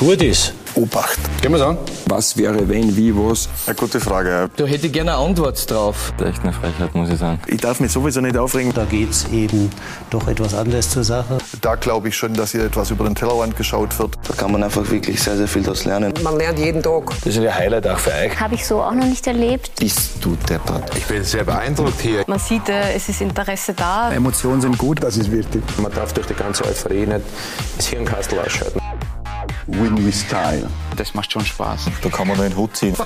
gut ist. Obacht. Gehen wir an. Was wäre, wenn, wie, was? Eine gute Frage. Da hätte ich gerne eine Antwort drauf. Echt eine Frechheit, muss ich sagen. Ich darf mich sowieso nicht aufregen. Da geht es eben doch etwas anders zur Sache. Da glaube ich schon, dass hier etwas über den Tellerrand geschaut wird. Da kann man einfach wirklich sehr, sehr viel daraus lernen. Man lernt jeden Tag. Das ist ein Highlight auch für euch. Habe ich so auch noch nicht erlebt. Bist du deppert. Ich bin sehr beeindruckt hier. Man sieht, äh, es ist Interesse da. Emotionen sind gut, das ist wichtig. Man darf durch die ganze Euphorie nicht das Hirnkastel ausschalten. Win with Style. Das macht schon Spaß. Da kann man nur den Hut ziehen.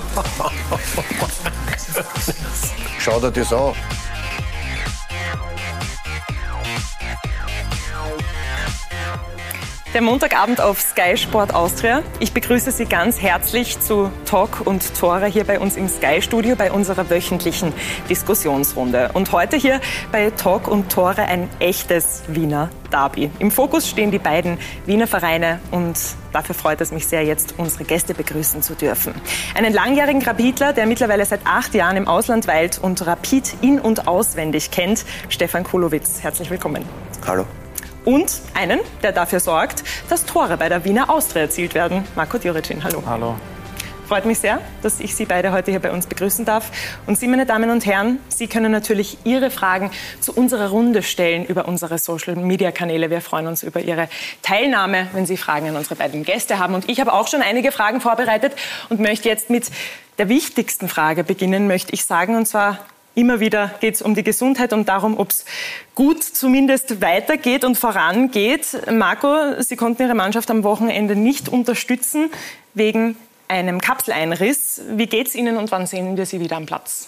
Schau dir das an. Der Montagabend auf Sky Sport Austria. Ich begrüße Sie ganz herzlich zu Talk und Tore hier bei uns im Sky Studio bei unserer wöchentlichen Diskussionsrunde. Und heute hier bei Talk und Tore ein echtes Wiener Derby. Im Fokus stehen die beiden Wiener Vereine und dafür freut es mich sehr, jetzt unsere Gäste begrüßen zu dürfen. Einen langjährigen Rapidler, der mittlerweile seit acht Jahren im Ausland weilt und Rapid in- und auswendig kennt, Stefan Kulowitz. Herzlich willkommen. Hallo. Und einen, der dafür sorgt, dass Tore bei der Wiener Austria erzielt werden. Marco Djuricin, hallo. Hallo. Freut mich sehr, dass ich Sie beide heute hier bei uns begrüßen darf. Und Sie, meine Damen und Herren, Sie können natürlich Ihre Fragen zu unserer Runde stellen über unsere Social-Media-Kanäle. Wir freuen uns über Ihre Teilnahme, wenn Sie Fragen an unsere beiden Gäste haben. Und ich habe auch schon einige Fragen vorbereitet und möchte jetzt mit der wichtigsten Frage beginnen, möchte ich sagen. Und zwar Immer wieder geht es um die Gesundheit und darum, ob es gut zumindest weitergeht und vorangeht. Marco, Sie konnten Ihre Mannschaft am Wochenende nicht unterstützen wegen einem Kapseleinriss. Wie geht es Ihnen und wann sehen wir Sie wieder am Platz?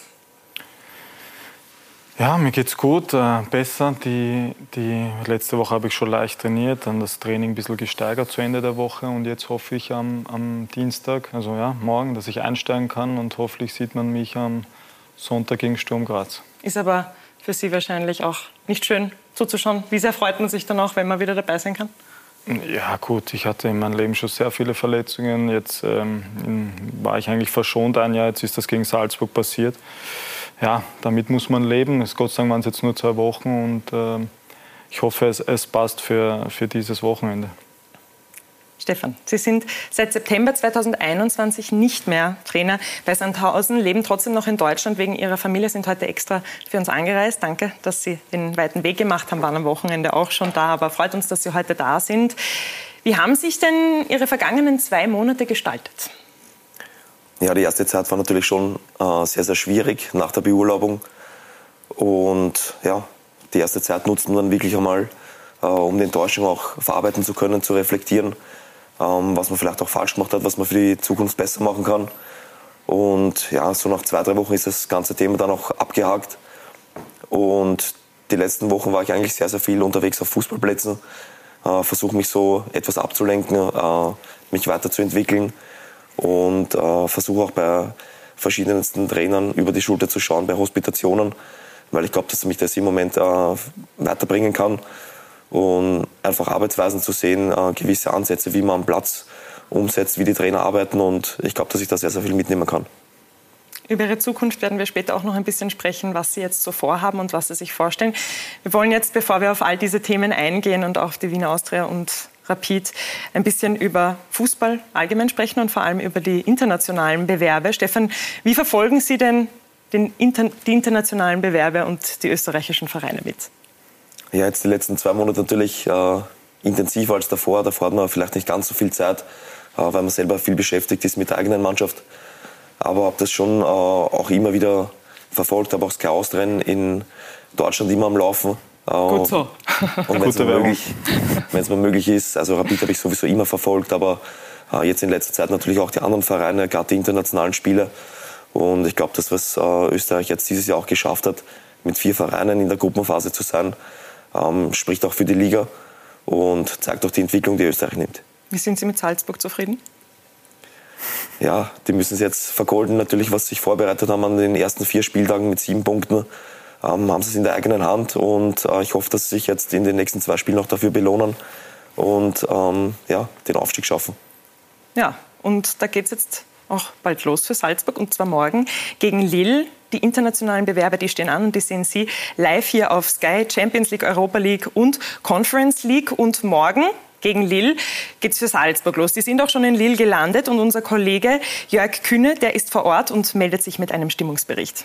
Ja, mir geht's gut, äh, besser. Die, die letzte Woche habe ich schon leicht trainiert, dann das Training ein bisschen gesteigert zu Ende der Woche und jetzt hoffe ich am, am Dienstag, also ja, morgen, dass ich einsteigen kann und hoffentlich sieht man mich am Sonntag gegen Sturm Graz. Ist aber für Sie wahrscheinlich auch nicht schön zuzuschauen. Wie sehr freut man sich dann auch, wenn man wieder dabei sein kann? Ja gut, ich hatte in meinem Leben schon sehr viele Verletzungen. Jetzt ähm, war ich eigentlich verschont ein Jahr, jetzt ist das gegen Salzburg passiert. Ja, damit muss man leben. Es, Gott sei Dank waren es jetzt nur zwei Wochen und äh, ich hoffe, es, es passt für, für dieses Wochenende. Stefan, Sie sind seit September 2021 nicht mehr Trainer bei Sandhausen, leben trotzdem noch in Deutschland wegen Ihrer Familie, sind heute extra für uns angereist. Danke, dass Sie den weiten Weg gemacht haben, waren am Wochenende auch schon da, aber freut uns, dass Sie heute da sind. Wie haben sich denn Ihre vergangenen zwei Monate gestaltet? Ja, die erste Zeit war natürlich schon äh, sehr, sehr schwierig nach der Beurlaubung. Und ja, die erste Zeit nutzten wir dann wirklich einmal, äh, um die Enttäuschung auch verarbeiten zu können, zu reflektieren, was man vielleicht auch falsch gemacht hat, was man für die Zukunft besser machen kann. Und ja, so nach zwei, drei Wochen ist das ganze Thema dann auch abgehakt. Und die letzten Wochen war ich eigentlich sehr, sehr viel unterwegs auf Fußballplätzen. Äh, Versuche mich so etwas abzulenken, äh, mich weiterzuentwickeln und äh, versuche auch bei verschiedensten Trainern über die Schulter zu schauen, bei Hospitationen, weil ich glaube, dass mich das im Moment äh, weiterbringen kann und einfach Arbeitsweisen zu sehen, äh, gewisse Ansätze, wie man am Platz umsetzt, wie die Trainer arbeiten und ich glaube, dass ich da sehr, sehr viel mitnehmen kann. Über Ihre Zukunft werden wir später auch noch ein bisschen sprechen, was Sie jetzt so vorhaben und was Sie sich vorstellen. Wir wollen jetzt, bevor wir auf all diese Themen eingehen und auf die Wiener Austria und Rapid, ein bisschen über Fußball allgemein sprechen und vor allem über die internationalen Bewerbe. Stefan, wie verfolgen Sie denn den, die internationalen Bewerbe und die österreichischen Vereine mit? Ja, jetzt die letzten zwei Monate natürlich äh, intensiver als davor. Davor hat man vielleicht nicht ganz so viel Zeit, äh, weil man selber viel beschäftigt ist mit der eigenen Mannschaft. Aber habe das schon äh, auch immer wieder verfolgt, habe auch Sky Austria in Deutschland immer am Laufen. Äh, Gut so. Und wenn es mir, möglich, mir möglich ist, also Rapid habe ich sowieso immer verfolgt, aber äh, jetzt in letzter Zeit natürlich auch die anderen Vereine, gerade die internationalen Spiele. Und ich glaube, das, was äh, Österreich jetzt dieses Jahr auch geschafft hat, mit vier Vereinen in der Gruppenphase zu sein, ähm, spricht auch für die Liga und zeigt auch die Entwicklung, die Österreich nimmt. Wie sind Sie mit Salzburg zufrieden? Ja, die müssen es jetzt vergolden, natürlich, was sie sich vorbereitet haben an den ersten vier Spieltagen mit sieben Punkten. Ähm, haben sie es in der eigenen Hand und äh, ich hoffe, dass sie sich jetzt in den nächsten zwei Spielen noch dafür belohnen und ähm, ja, den Aufstieg schaffen. Ja, und da geht es jetzt auch bald los für Salzburg und zwar morgen gegen Lille. Die internationalen Bewerber, die stehen an und die sehen Sie live hier auf Sky, Champions League, Europa League und Conference League. Und morgen gegen Lille geht es für Salzburg los. Die sind auch schon in Lille gelandet und unser Kollege Jörg Kühne, der ist vor Ort und meldet sich mit einem Stimmungsbericht.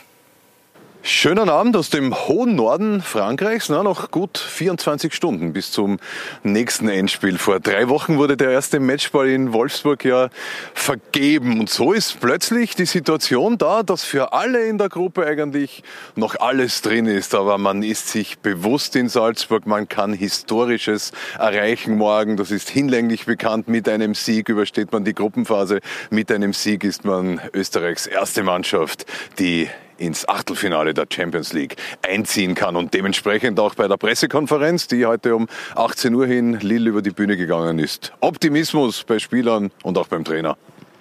Schönen Abend aus dem hohen Norden Frankreichs. Na, noch gut 24 Stunden bis zum nächsten Endspiel. Vor drei Wochen wurde der erste Matchball in Wolfsburg ja vergeben. Und so ist plötzlich die Situation da, dass für alle in der Gruppe eigentlich noch alles drin ist. Aber man ist sich bewusst in Salzburg, man kann Historisches erreichen morgen. Das ist hinlänglich bekannt. Mit einem Sieg übersteht man die Gruppenphase. Mit einem Sieg ist man Österreichs erste Mannschaft, die ins Achtelfinale der Champions League einziehen kann und dementsprechend auch bei der Pressekonferenz, die heute um 18 Uhr hin Lille über die Bühne gegangen ist. Optimismus bei Spielern und auch beim Trainer.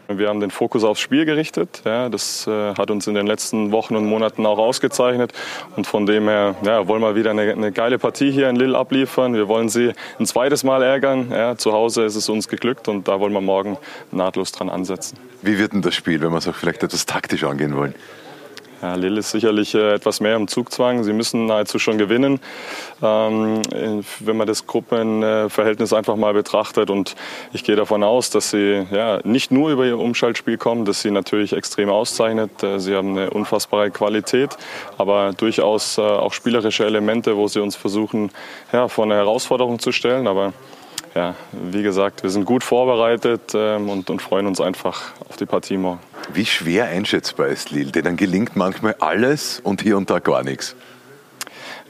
Wir haben den Fokus aufs Spiel gerichtet. Ja, das äh, hat uns in den letzten Wochen und Monaten auch ausgezeichnet. Und von dem her ja, wollen wir wieder eine, eine, geile Partie hier in Lille abliefern. Wir wollen sie ein zweites Mal ärgern. Ja, zu Hause ist es uns geglückt und da wollen wir morgen nahtlos dran ansetzen. Wie wird denn das Spiel, wenn wir es auch vielleicht etwas taktisch angehen wollen? Ja, Lille ist sicherlich äh, etwas mehr im Zugzwang. Sie müssen nahezu schon gewinnen, ähm, wenn man das Gruppenverhältnis einfach mal betrachtet. Und ich gehe davon aus, dass sie ja, nicht nur über ihr Umschaltspiel kommen, das sie natürlich extrem auszeichnet. Äh, sie haben eine unfassbare Qualität, aber durchaus äh, auch spielerische Elemente, wo sie uns versuchen, ja, vor eine Herausforderung zu stellen. Aber ja, wie gesagt, wir sind gut vorbereitet ähm, und, und freuen uns einfach auf die Partie morgen. Wie schwer einschätzbar ist Lille? Denen gelingt manchmal alles und hier und da gar nichts.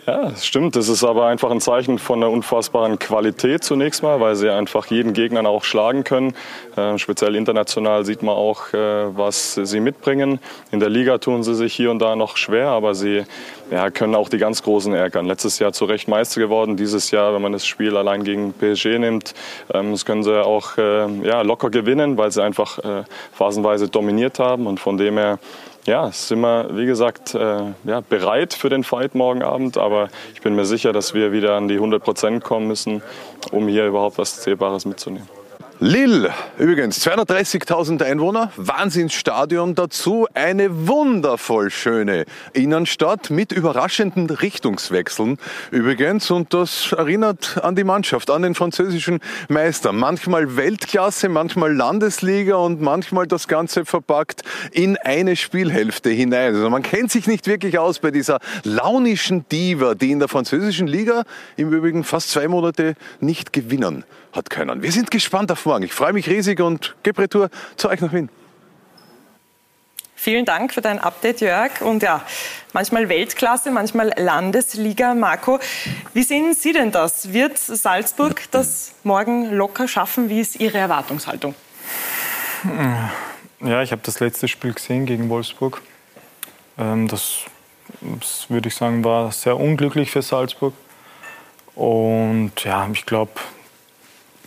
Ja, das stimmt. Das ist aber einfach ein Zeichen von einer unfassbaren Qualität zunächst mal, weil sie einfach jeden Gegner auch schlagen können. Äh, speziell international sieht man auch, äh, was sie mitbringen. In der Liga tun sie sich hier und da noch schwer, aber sie ja, können auch die ganz Großen ärgern. Letztes Jahr zu Recht Meister geworden. Dieses Jahr, wenn man das Spiel allein gegen PSG nimmt, ähm, das können sie auch äh, ja, locker gewinnen, weil sie einfach äh, phasenweise dominiert haben. Und von dem her ja, sind wir, wie gesagt, äh, ja, bereit für den Fight morgen Abend. Aber ich bin mir sicher, dass wir wieder an die 100 Prozent kommen müssen, um hier überhaupt was Zählbares mitzunehmen. Lille, übrigens 230.000 Einwohner, Wahnsinnsstadion dazu, eine wundervoll schöne Innenstadt mit überraschenden Richtungswechseln übrigens und das erinnert an die Mannschaft, an den französischen Meister. Manchmal Weltklasse, manchmal Landesliga und manchmal das Ganze verpackt in eine Spielhälfte hinein. Also man kennt sich nicht wirklich aus bei dieser launischen Diva, die in der französischen Liga im Übrigen fast zwei Monate nicht gewinnen hat können. Wir sind gespannt auf morgen. Ich freue mich riesig und gebe Retour zu euch nach Wien. Vielen Dank für dein Update, Jörg. Und ja, manchmal Weltklasse, manchmal Landesliga. Marco, wie sehen Sie denn das? Wird Salzburg das morgen locker schaffen? Wie ist Ihre Erwartungshaltung? Ja, ich habe das letzte Spiel gesehen gegen Wolfsburg. Ähm, das, das würde ich sagen, war sehr unglücklich für Salzburg. Und ja, ich glaube,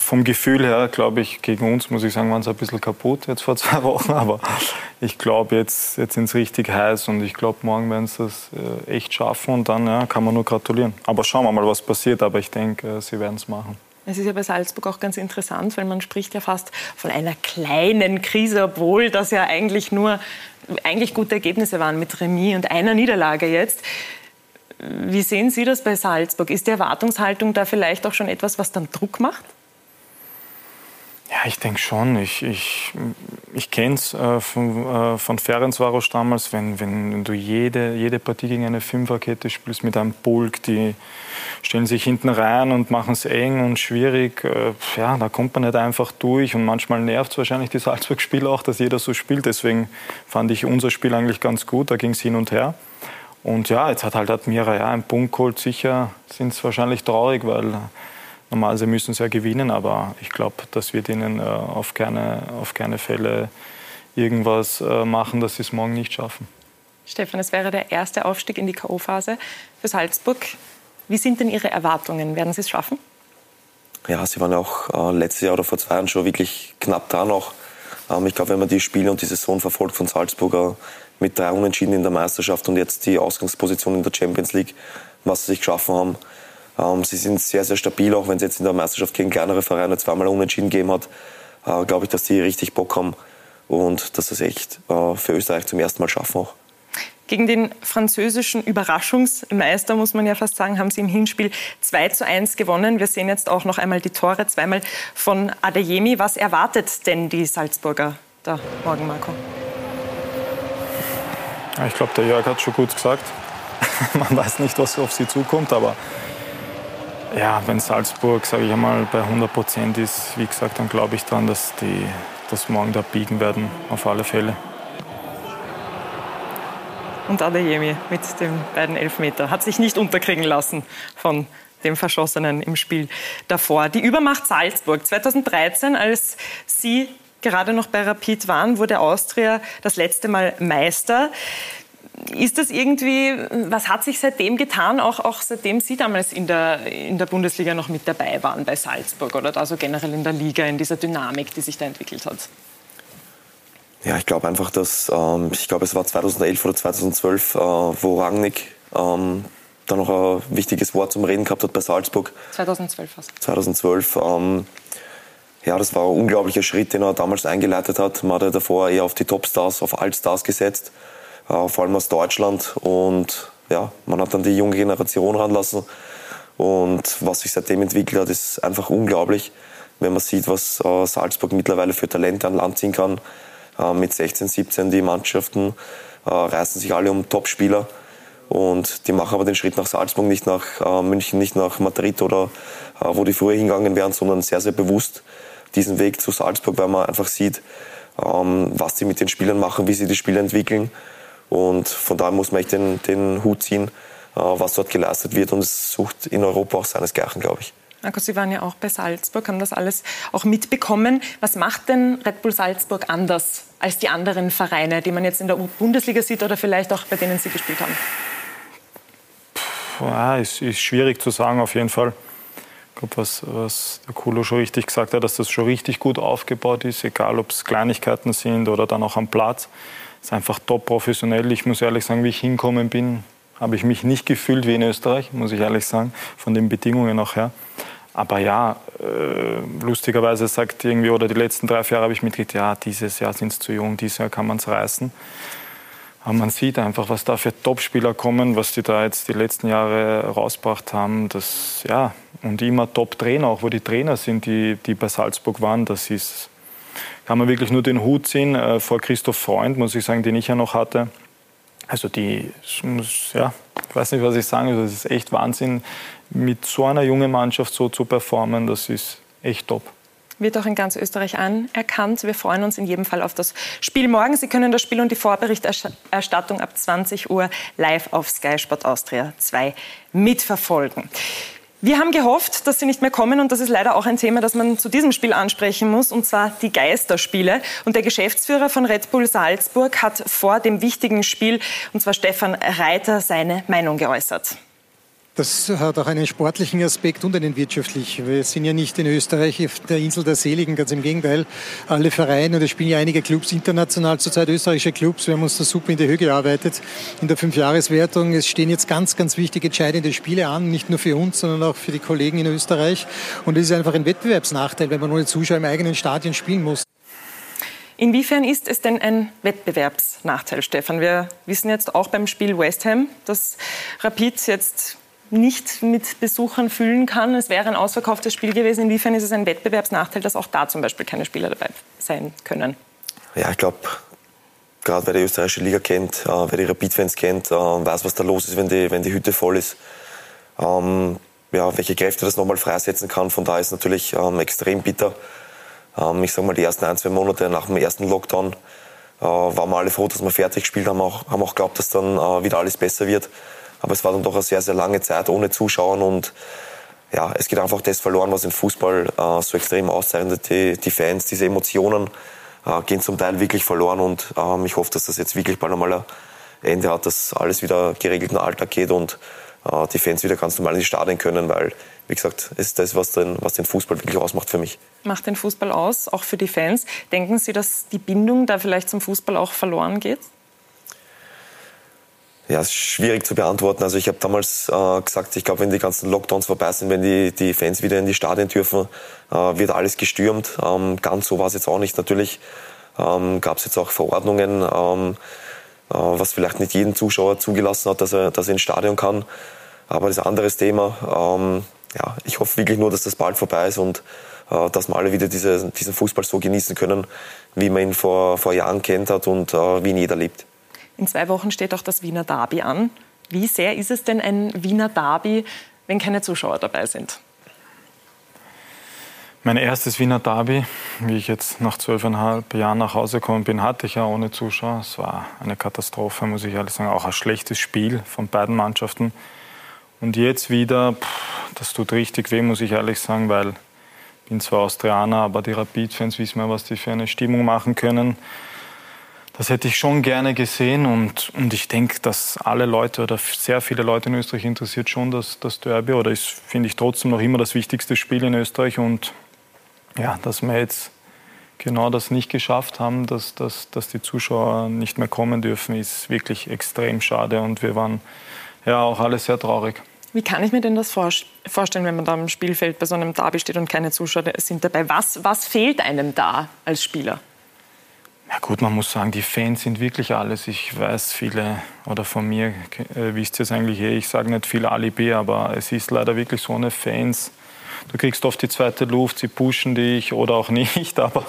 vom Gefühl her, glaube ich, gegen uns, muss ich sagen, waren sie ein bisschen kaputt jetzt vor zwei Wochen. Aber ich glaube, jetzt, jetzt sind sie richtig heiß und ich glaube, morgen werden sie das äh, echt schaffen und dann ja, kann man nur gratulieren. Aber schauen wir mal, was passiert. Aber ich denke, äh, sie werden es machen. Es ist ja bei Salzburg auch ganz interessant, weil man spricht ja fast von einer kleinen Krise, obwohl das ja eigentlich nur eigentlich gute Ergebnisse waren mit Remis und einer Niederlage jetzt. Wie sehen Sie das bei Salzburg? Ist die Erwartungshaltung da vielleicht auch schon etwas, was dann Druck macht? Ja, ich denke schon. Ich, ich, ich kenne es äh, von, äh, von Ferencvaros damals, wenn, wenn du jede, jede Partie gegen eine Fünferkette spielst mit einem Bulk, die stellen sich hinten rein und machen es eng und schwierig. Äh, ja, da kommt man nicht einfach durch und manchmal nervt es wahrscheinlich die Salzburg-Spieler auch, dass jeder so spielt. Deswegen fand ich unser Spiel eigentlich ganz gut, da ging es hin und her. Und ja, jetzt hat halt Admira ja einen Punkt geholt. Sicher sind es wahrscheinlich traurig, weil Normalerweise müssen sie ja gewinnen, aber ich glaube, das wird ihnen äh, auf, keine, auf keine Fälle irgendwas äh, machen, dass sie es morgen nicht schaffen. Stefan, es wäre der erste Aufstieg in die K.O.-Phase für Salzburg. Wie sind denn Ihre Erwartungen? Werden Sie es schaffen? Ja, sie waren auch äh, letztes Jahr oder vor zwei Jahren schon wirklich knapp dran noch. Ähm, ich glaube, wenn man die Spiele und die Saison verfolgt von Salzburger mit drei Unentschieden in der Meisterschaft und jetzt die Ausgangsposition in der Champions League, was sie sich geschaffen haben, ähm, sie sind sehr, sehr stabil, auch wenn es jetzt in der Meisterschaft gegen kleinere Vereine zweimal unentschieden gegeben hat. Äh, Glaube ich, dass die richtig Bock haben und dass sie es echt äh, für Österreich zum ersten Mal schaffen auch. Gegen den französischen Überraschungsmeister, muss man ja fast sagen, haben sie im Hinspiel 2 zu 1 gewonnen. Wir sehen jetzt auch noch einmal die Tore, zweimal von Adeyemi. Was erwartet denn die Salzburger da morgen, Marco? Ich glaube, der Jörg hat schon gut gesagt. Man weiß nicht, was auf sie zukommt, aber ja, wenn Salzburg, sage ich einmal, bei 100 Prozent ist, wie gesagt, dann glaube ich daran, dass die das morgen da biegen werden, auf alle Fälle und Adeyemi mit den beiden Elfmeter. Hat sich nicht unterkriegen lassen von dem Verschossenen im Spiel davor. Die Übermacht Salzburg 2013, als Sie gerade noch bei Rapid waren, wurde Austria das letzte Mal Meister. Ist das irgendwie, was hat sich seitdem getan, auch, auch seitdem Sie damals in der, in der Bundesliga noch mit dabei waren bei Salzburg oder also generell in der Liga, in dieser Dynamik, die sich da entwickelt hat? Ja, ich glaube einfach, dass, ähm, ich glaube, es war 2011 oder 2012, äh, wo Rangnick ähm, da noch ein wichtiges Wort zum Reden gehabt hat bei Salzburg. 2012 was? 2012. Ähm, ja, das war ein unglaublicher Schritt, den er damals eingeleitet hat. Man hat ja davor eher auf die Topstars, auf Altstars gesetzt, vor allem aus Deutschland. Und ja, man hat dann die junge Generation ranlassen. Und was sich seitdem entwickelt hat, ist einfach unglaublich, wenn man sieht, was äh, Salzburg mittlerweile für Talente an Land ziehen kann. Äh, mit 16, 17 die Mannschaften äh, reißen sich alle um Topspieler. Und die machen aber den Schritt nach Salzburg, nicht nach äh, München, nicht nach Madrid oder wo die früher hingegangen wären, sondern sehr, sehr bewusst diesen Weg zu Salzburg, weil man einfach sieht, ähm, was sie mit den Spielern machen, wie sie die Spiele entwickeln. Und von daher muss man echt den, den Hut ziehen, was dort geleistet wird. Und es sucht in Europa auch seinesgleichen, glaube ich. Marco, Sie waren ja auch bei Salzburg, haben das alles auch mitbekommen. Was macht denn Red Bull Salzburg anders als die anderen Vereine, die man jetzt in der Bundesliga sieht oder vielleicht auch bei denen Sie gespielt haben? Puh, ja, ist, ist schwierig zu sagen auf jeden Fall. Ich glaube, was, was der Kulo schon richtig gesagt hat, dass das schon richtig gut aufgebaut ist, egal ob es Kleinigkeiten sind oder dann auch am Platz. Es ist einfach top professionell. Ich muss ehrlich sagen, wie ich hinkommen bin, habe ich mich nicht gefühlt wie in Österreich, muss ich ehrlich sagen, von den Bedingungen auch her. Aber ja, äh, lustigerweise sagt irgendwie, oder die letzten drei, vier Jahre habe ich mitgekriegt, ja, dieses Jahr sind es zu jung, dieses Jahr kann man es reißen. Aber man sieht einfach, was da für Topspieler kommen, was die da jetzt die letzten Jahre rausgebracht haben. Das, ja, und immer Top-Trainer, auch wo die Trainer sind, die, die bei Salzburg waren, das ist, kann man wirklich nur den Hut ziehen. Äh, vor Christoph Freund, muss ich sagen, den ich ja noch hatte. Also die, ja, ich weiß nicht, was ich sagen soll, das ist echt Wahnsinn, mit so einer jungen Mannschaft so zu performen, das ist echt top. Wird auch in ganz Österreich anerkannt. Wir freuen uns in jedem Fall auf das Spiel morgen. Sie können das Spiel und die Vorberichterstattung ab 20 Uhr live auf Sky Sport Austria 2 mitverfolgen. Wir haben gehofft, dass sie nicht mehr kommen und das ist leider auch ein Thema, das man zu diesem Spiel ansprechen muss, und zwar die Geisterspiele. Und der Geschäftsführer von Red Bull Salzburg hat vor dem wichtigen Spiel, und zwar Stefan Reiter, seine Meinung geäußert. Das hat auch einen sportlichen Aspekt und einen wirtschaftlichen. Wir sind ja nicht in Österreich auf der Insel der Seligen, ganz im Gegenteil. Alle Vereine, und es spielen ja einige Clubs international zurzeit, österreichische Clubs. Wir haben uns da super in die Höhe gearbeitet in der Fünfjahreswertung. Es stehen jetzt ganz, ganz wichtige, entscheidende Spiele an, nicht nur für uns, sondern auch für die Kollegen in Österreich. Und es ist einfach ein Wettbewerbsnachteil, wenn man ohne Zuschauer im eigenen Stadion spielen muss. Inwiefern ist es denn ein Wettbewerbsnachteil, Stefan? Wir wissen jetzt auch beim Spiel West Ham, dass Rapid jetzt nicht mit Besuchern füllen kann. Es wäre ein ausverkauftes Spiel gewesen. Inwiefern ist es ein Wettbewerbsnachteil, dass auch da zum Beispiel keine Spieler dabei sein können? Ja, ich glaube, gerade wer die österreichische Liga kennt, äh, wer die Rapid-Fans kennt, äh, weiß, was da los ist, wenn die, wenn die Hütte voll ist. Ähm, ja, welche Kräfte das nochmal freisetzen kann, von da ist natürlich ähm, extrem bitter. Ähm, ich sage mal, die ersten ein, zwei Monate nach dem ersten Lockdown äh, waren wir alle froh, dass wir fertig gespielt haben, auch, haben auch geglaubt, dass dann äh, wieder alles besser wird. Aber es war dann doch eine sehr, sehr lange Zeit ohne Zuschauer und ja, es geht einfach das verloren, was im Fußball äh, so extrem auszeichnet. Die, die Fans, diese Emotionen äh, gehen zum Teil wirklich verloren und ähm, ich hoffe, dass das jetzt wirklich bald einmal ein Ende hat, dass alles wieder geregelt in den Alltag geht und äh, die Fans wieder ganz normal in die Stadien können, weil, wie gesagt, es ist das, was den, was den Fußball wirklich ausmacht für mich. Macht den Fußball aus, auch für die Fans. Denken Sie, dass die Bindung da vielleicht zum Fußball auch verloren geht? Ja, ist schwierig zu beantworten. Also ich habe damals äh, gesagt, ich glaube, wenn die ganzen Lockdowns vorbei sind, wenn die, die Fans wieder in die Stadien dürfen, äh, wird alles gestürmt. Ähm, ganz so war es jetzt auch nicht. Natürlich ähm, gab es jetzt auch Verordnungen, ähm, was vielleicht nicht jeden Zuschauer zugelassen hat, dass er, dass er ins Stadion kann. Aber das ist ein anderes Thema. Ähm, ja, ich hoffe wirklich nur, dass das bald vorbei ist und äh, dass wir alle wieder diese, diesen Fußball so genießen können, wie man ihn vor, vor Jahren kennt hat und äh, wie ihn jeder liebt. In zwei Wochen steht auch das Wiener Derby an. Wie sehr ist es denn ein Wiener Derby, wenn keine Zuschauer dabei sind? Mein erstes Wiener Derby, wie ich jetzt nach zwölfeinhalb Jahren nach Hause gekommen bin, hatte ich ja ohne Zuschauer. Es war eine Katastrophe, muss ich ehrlich sagen. Auch ein schlechtes Spiel von beiden Mannschaften. Und jetzt wieder, pff, das tut richtig weh, muss ich ehrlich sagen, weil ich bin zwar Austrianer, aber die Rapid-Fans wissen ja, was die für eine Stimmung machen können. Das hätte ich schon gerne gesehen und, und ich denke, dass alle Leute oder sehr viele Leute in Österreich interessiert schon das, das Derby oder ist, finde ich, trotzdem noch immer das wichtigste Spiel in Österreich und ja, dass wir jetzt genau das nicht geschafft haben, dass, dass, dass die Zuschauer nicht mehr kommen dürfen, ist wirklich extrem schade und wir waren ja auch alle sehr traurig. Wie kann ich mir denn das vorstellen, wenn man da im Spielfeld bei so einem Derby steht und keine Zuschauer sind dabei? Was, was fehlt einem da als Spieler? Ja gut, man muss sagen, die Fans sind wirklich alles. Ich weiß viele, oder von mir äh, wisst ihr es eigentlich eh, ich sage nicht viel Alibi, aber es ist leider wirklich so eine Fans. Du kriegst oft die zweite Luft, sie pushen dich oder auch nicht, aber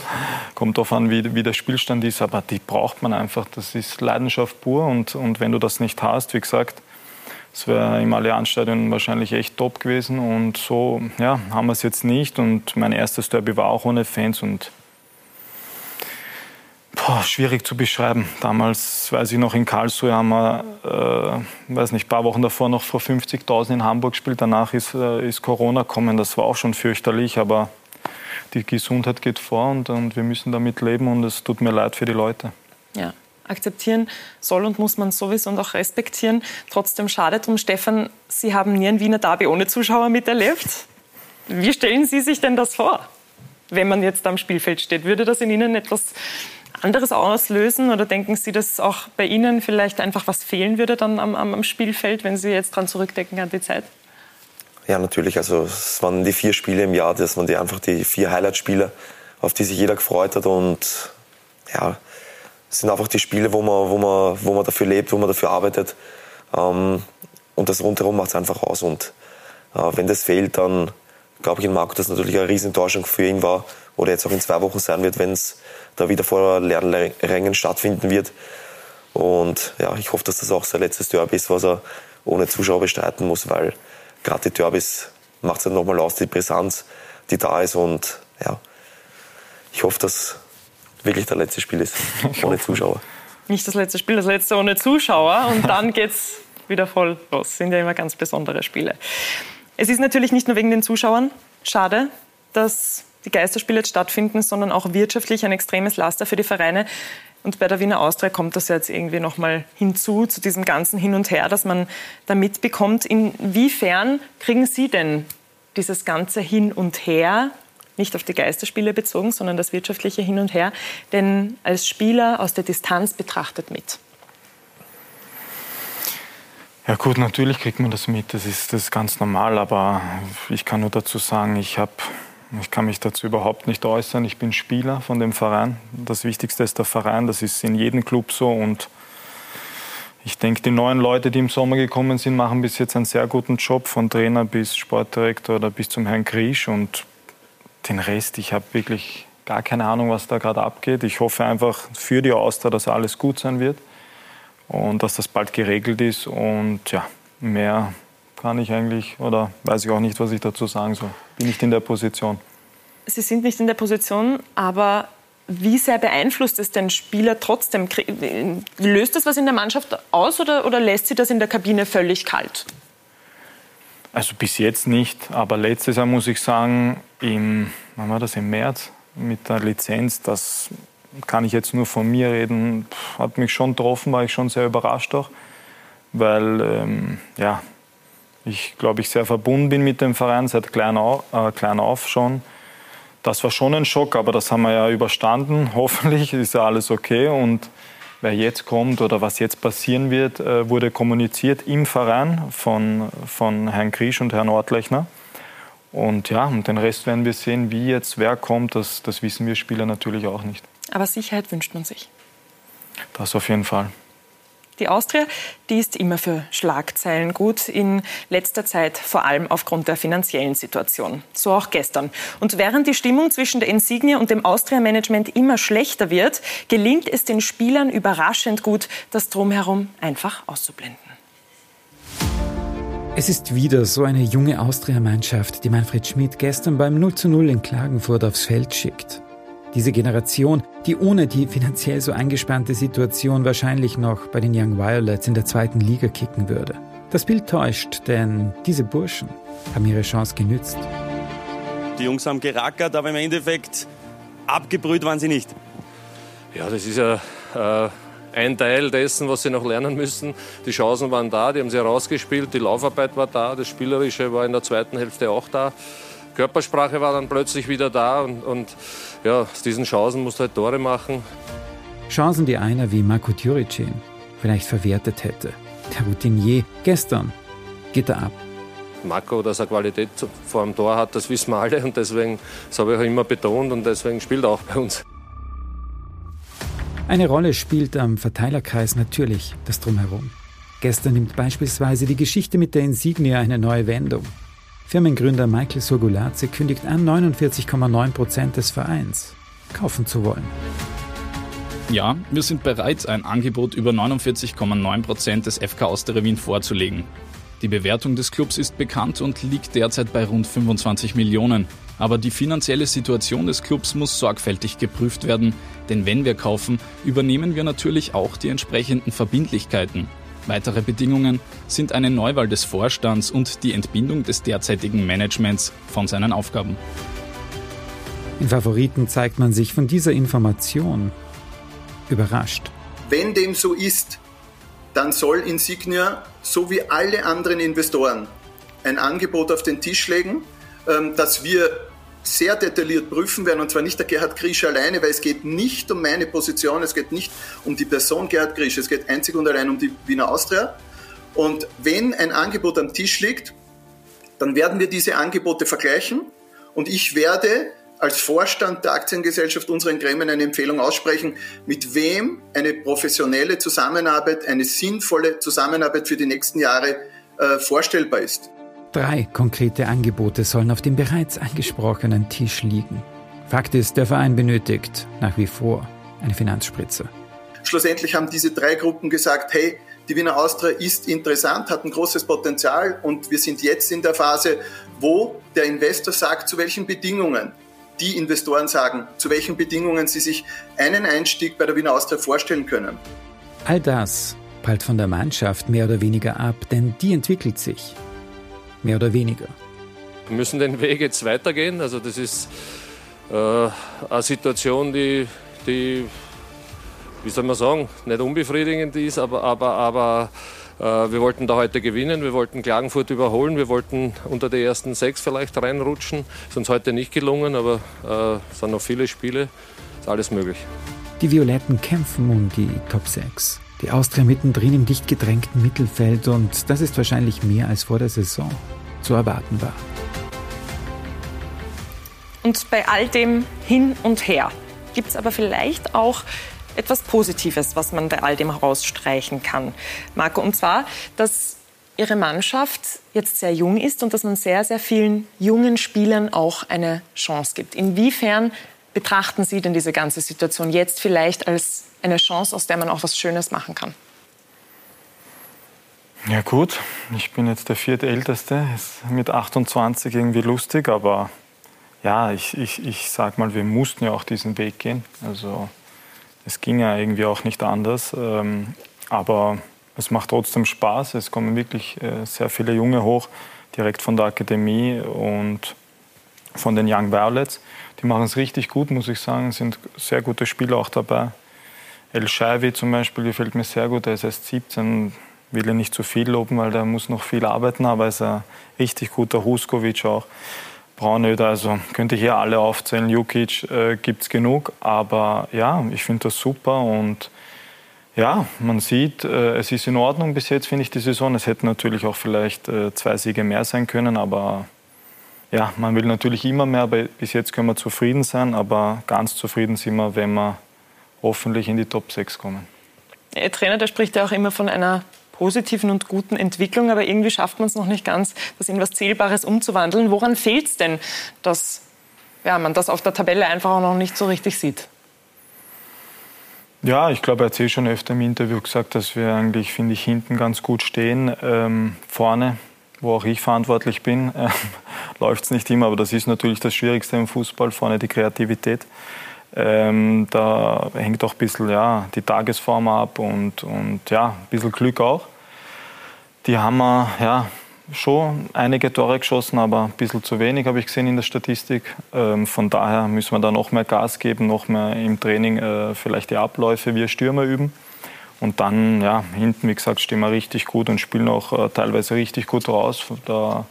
kommt darauf an, wie, wie der Spielstand ist. Aber die braucht man einfach. Das ist Leidenschaft pur und, und wenn du das nicht hast, wie gesagt, es wäre im Allianzstadion wahrscheinlich echt top gewesen. Und so ja, haben wir es jetzt nicht. Und mein erstes Derby war auch ohne Fans. Und boah, schwierig zu beschreiben. Damals, weiß ich noch, in Karlsruhe haben wir, äh, weiß nicht, ein paar Wochen davor noch vor 50.000 in Hamburg gespielt. Danach ist, äh, ist Corona gekommen. Das war auch schon fürchterlich. Aber die Gesundheit geht vor und, und wir müssen damit leben. Und es tut mir leid für die Leute. Ja akzeptieren soll und muss man sowieso und auch respektieren. Trotzdem schade drum, Stefan, Sie haben nie ein Wiener Derby ohne Zuschauer miterlebt. Wie stellen Sie sich denn das vor, wenn man jetzt am Spielfeld steht? Würde das in Ihnen etwas anderes auslösen oder denken Sie, dass auch bei Ihnen vielleicht einfach was fehlen würde dann am, am Spielfeld, wenn Sie jetzt dran zurückdenken an die Zeit? Ja, natürlich. Also es waren die vier Spiele im Jahr, das waren die, einfach die vier Highlight-Spiele, auf die sich jeder gefreut hat und ja, es sind einfach die Spiele, wo man, wo man, wo man dafür lebt, wo man dafür arbeitet. Ähm, und das rundherum macht es einfach aus. Und äh, wenn das fehlt, dann glaube ich in Marco, dass natürlich eine Riesentäuschung für ihn war oder jetzt auch in zwei Wochen sein wird, wenn es da wieder vor leeren Rängen stattfinden wird. Und ja, ich hoffe, dass das auch sein letztes Derby ist, was er ohne Zuschauer bestreiten muss, weil gerade die Derbys macht es dann nochmal aus, die Brisanz, die da ist. Und ja, ich hoffe, dass wirklich das letzte Spiel ist, ohne Zuschauer. Nicht das letzte Spiel, das letzte ohne Zuschauer. Und dann geht es wieder voll los. Das sind ja immer ganz besondere Spiele. Es ist natürlich nicht nur wegen den Zuschauern schade, dass die Geisterspiele jetzt stattfinden, sondern auch wirtschaftlich ein extremes Laster für die Vereine. Und bei der Wiener Austria kommt das jetzt irgendwie noch mal hinzu, zu diesem ganzen Hin und Her, das man da mitbekommt. Inwiefern kriegen Sie denn dieses ganze Hin und Her nicht auf die Geisterspiele bezogen, sondern das wirtschaftliche Hin und Her, denn als Spieler aus der Distanz betrachtet mit? Ja gut, natürlich kriegt man das mit, das ist, das ist ganz normal, aber ich kann nur dazu sagen, ich, hab, ich kann mich dazu überhaupt nicht äußern. Ich bin Spieler von dem Verein. Das Wichtigste ist der Verein, das ist in jedem Club so und ich denke, die neuen Leute, die im Sommer gekommen sind, machen bis jetzt einen sehr guten Job, von Trainer bis Sportdirektor oder bis zum Herrn Griesch und den Rest, ich habe wirklich gar keine Ahnung, was da gerade abgeht. Ich hoffe einfach für die Austria, dass alles gut sein wird und dass das bald geregelt ist. Und ja, mehr kann ich eigentlich oder weiß ich auch nicht, was ich dazu sagen soll. Bin nicht in der Position. Sie sind nicht in der Position, aber wie sehr beeinflusst es den Spieler trotzdem? Löst das was in der Mannschaft aus oder, oder lässt sie das in der Kabine völlig kalt? Also bis jetzt nicht, aber letztes Jahr muss ich sagen, im, wann war das, im März mit der Lizenz, das kann ich jetzt nur von mir reden, hat mich schon getroffen, war ich schon sehr überrascht auch, weil ähm, ja, ich glaube ich sehr verbunden bin mit dem Verein seit klein auf, äh, klein auf schon. Das war schon ein Schock, aber das haben wir ja überstanden. Hoffentlich ist ja alles okay und wer jetzt kommt oder was jetzt passieren wird, äh, wurde kommuniziert im Verein von, von Herrn Kriesch und Herrn Ortlechner. Und ja, und den Rest werden wir sehen, wie jetzt wer kommt, das, das wissen wir Spieler natürlich auch nicht. Aber Sicherheit wünscht man sich. Das auf jeden Fall. Die Austria, die ist immer für Schlagzeilen gut, in letzter Zeit vor allem aufgrund der finanziellen Situation. So auch gestern. Und während die Stimmung zwischen der Insignia und dem Austria-Management immer schlechter wird, gelingt es den Spielern überraschend gut, das Drumherum einfach auszublenden. Es ist wieder so eine junge Austria-Mannschaft, die Manfred Schmidt gestern beim 0 zu 0 in Klagenfurt aufs Feld schickt. Diese Generation, die ohne die finanziell so eingespannte Situation wahrscheinlich noch bei den Young Violets in der zweiten Liga kicken würde. Das Bild täuscht, denn diese Burschen haben ihre Chance genützt. Die Jungs haben gerackert, aber im Endeffekt abgebrüht waren sie nicht. Ja, das ist ja äh, ein Teil dessen, was sie noch lernen müssen. Die Chancen waren da, die haben sie herausgespielt, die Laufarbeit war da, das Spielerische war in der zweiten Hälfte auch da. Körpersprache war dann plötzlich wieder da und, und ja, aus diesen Chancen musst du halt Tore machen. Chancen, die einer wie Marco Tjuricin vielleicht verwertet hätte. Der Routinier gestern geht er ab. Marco, dass er Qualität vor dem Tor hat, das wissen wir alle und deswegen, das habe ich auch immer betont und deswegen spielt er auch bei uns. Eine Rolle spielt am Verteilerkreis natürlich das Drumherum. Gestern nimmt beispielsweise die Geschichte mit der Insignia eine neue Wendung. Firmengründer Michael Surgulaze kündigt an, 49,9 Prozent des Vereins kaufen zu wollen. Ja, wir sind bereit, ein Angebot über 49,9 Prozent des FK Austria Wien vorzulegen. Die Bewertung des Clubs ist bekannt und liegt derzeit bei rund 25 Millionen. Aber die finanzielle Situation des Clubs muss sorgfältig geprüft werden, denn wenn wir kaufen, übernehmen wir natürlich auch die entsprechenden Verbindlichkeiten. Weitere Bedingungen sind eine Neuwahl des Vorstands und die Entbindung des derzeitigen Managements von seinen Aufgaben. In Favoriten zeigt man sich von dieser Information überrascht. Wenn dem so ist, dann soll Insignia, so wie alle anderen Investoren, ein Angebot auf den Tisch legen, ähm, das wir sehr detailliert prüfen werden, und zwar nicht der Gerhard Grisch alleine, weil es geht nicht um meine Position, es geht nicht um die Person Gerhard Grisch, es geht einzig und allein um die Wiener Austria. Und wenn ein Angebot am Tisch liegt, dann werden wir diese Angebote vergleichen und ich werde als Vorstand der Aktiengesellschaft unseren Gremien eine Empfehlung aussprechen, mit wem eine professionelle Zusammenarbeit, eine sinnvolle Zusammenarbeit für die nächsten Jahre äh, vorstellbar ist. Drei konkrete Angebote sollen auf dem bereits angesprochenen Tisch liegen. Fakt ist, der Verein benötigt nach wie vor eine Finanzspritze. Schlussendlich haben diese drei Gruppen gesagt, hey, die Wiener Austria ist interessant, hat ein großes Potenzial und wir sind jetzt in der Phase, wo der Investor sagt, zu welchen Bedingungen die Investoren sagen, zu welchen Bedingungen sie sich einen Einstieg bei der Wiener Austria vorstellen können. All das prallt von der Mannschaft mehr oder weniger ab, denn die entwickelt sich mehr oder weniger. Wir müssen den Weg jetzt weitergehen. Also das ist äh, eine Situation, die, die, wie soll man sagen, nicht unbefriedigend ist, aber, aber, aber äh, wir wollten da heute gewinnen, wir wollten Klagenfurt überholen, wir wollten unter die ersten sechs vielleicht reinrutschen. Ist uns heute nicht gelungen, aber äh, es sind noch viele Spiele, ist alles möglich. Die Violetten kämpfen um die Top 6. Die Austria mittendrin im dicht gedrängten Mittelfeld und das ist wahrscheinlich mehr als vor der Saison zu erwarten war. Und bei all dem Hin und Her gibt es aber vielleicht auch etwas Positives, was man bei all dem herausstreichen kann. Marco, und zwar, dass Ihre Mannschaft jetzt sehr jung ist und dass man sehr, sehr vielen jungen Spielern auch eine Chance gibt. Inwiefern betrachten Sie denn diese ganze Situation jetzt vielleicht als eine Chance, aus der man auch was Schönes machen kann? Ja gut, ich bin jetzt der viertälteste, ist mit 28 irgendwie lustig, aber ja, ich, ich, ich sag mal, wir mussten ja auch diesen Weg gehen. Also es ging ja irgendwie auch nicht anders, ähm, aber es macht trotzdem Spaß. Es kommen wirklich äh, sehr viele Junge hoch, direkt von der Akademie und von den Young Violets. Die machen es richtig gut, muss ich sagen. Es sind sehr gute Spieler auch dabei. El Shaivi zum Beispiel gefällt mir sehr gut. Er ist erst 17, will ihn nicht zu viel loben, weil der muss noch viel arbeiten, aber er ist ein richtig guter Huskovic auch. Braunöder, also könnte ich hier alle aufzählen. Jukic äh, gibt es genug, aber ja, ich finde das super und ja, man sieht, äh, es ist in Ordnung bis jetzt, finde ich, die Saison. Es hätten natürlich auch vielleicht äh, zwei Siege mehr sein können, aber ja, man will natürlich immer mehr, aber bis jetzt können wir zufrieden sein, aber ganz zufrieden sind wir, wenn wir hoffentlich in die Top 6 kommen. Der Trainer, der spricht ja auch immer von einer positiven und guten Entwicklung, aber irgendwie schafft man es noch nicht ganz, das in was Zählbares umzuwandeln. Woran fehlt es denn, dass ja, man das auf der Tabelle einfach auch noch nicht so richtig sieht? Ja, ich glaube, er hat eh schon öfter im Interview gesagt, dass wir eigentlich, finde ich, hinten ganz gut stehen. Ähm, vorne, wo auch ich verantwortlich bin, äh, läuft es nicht immer, aber das ist natürlich das Schwierigste im Fußball, vorne die Kreativität. Ähm, da hängt auch ein bisschen ja, die Tagesform ab und, und ja, ein bisschen Glück auch. Die haben wir ja, schon einige Tore geschossen, aber ein bisschen zu wenig habe ich gesehen in der Statistik. Ähm, von daher müssen wir da noch mehr Gas geben, noch mehr im Training äh, vielleicht die Abläufe wie Stürmer üben. Und dann, ja, hinten, wie gesagt, stehen wir richtig gut und spielen auch äh, teilweise richtig gut raus. Da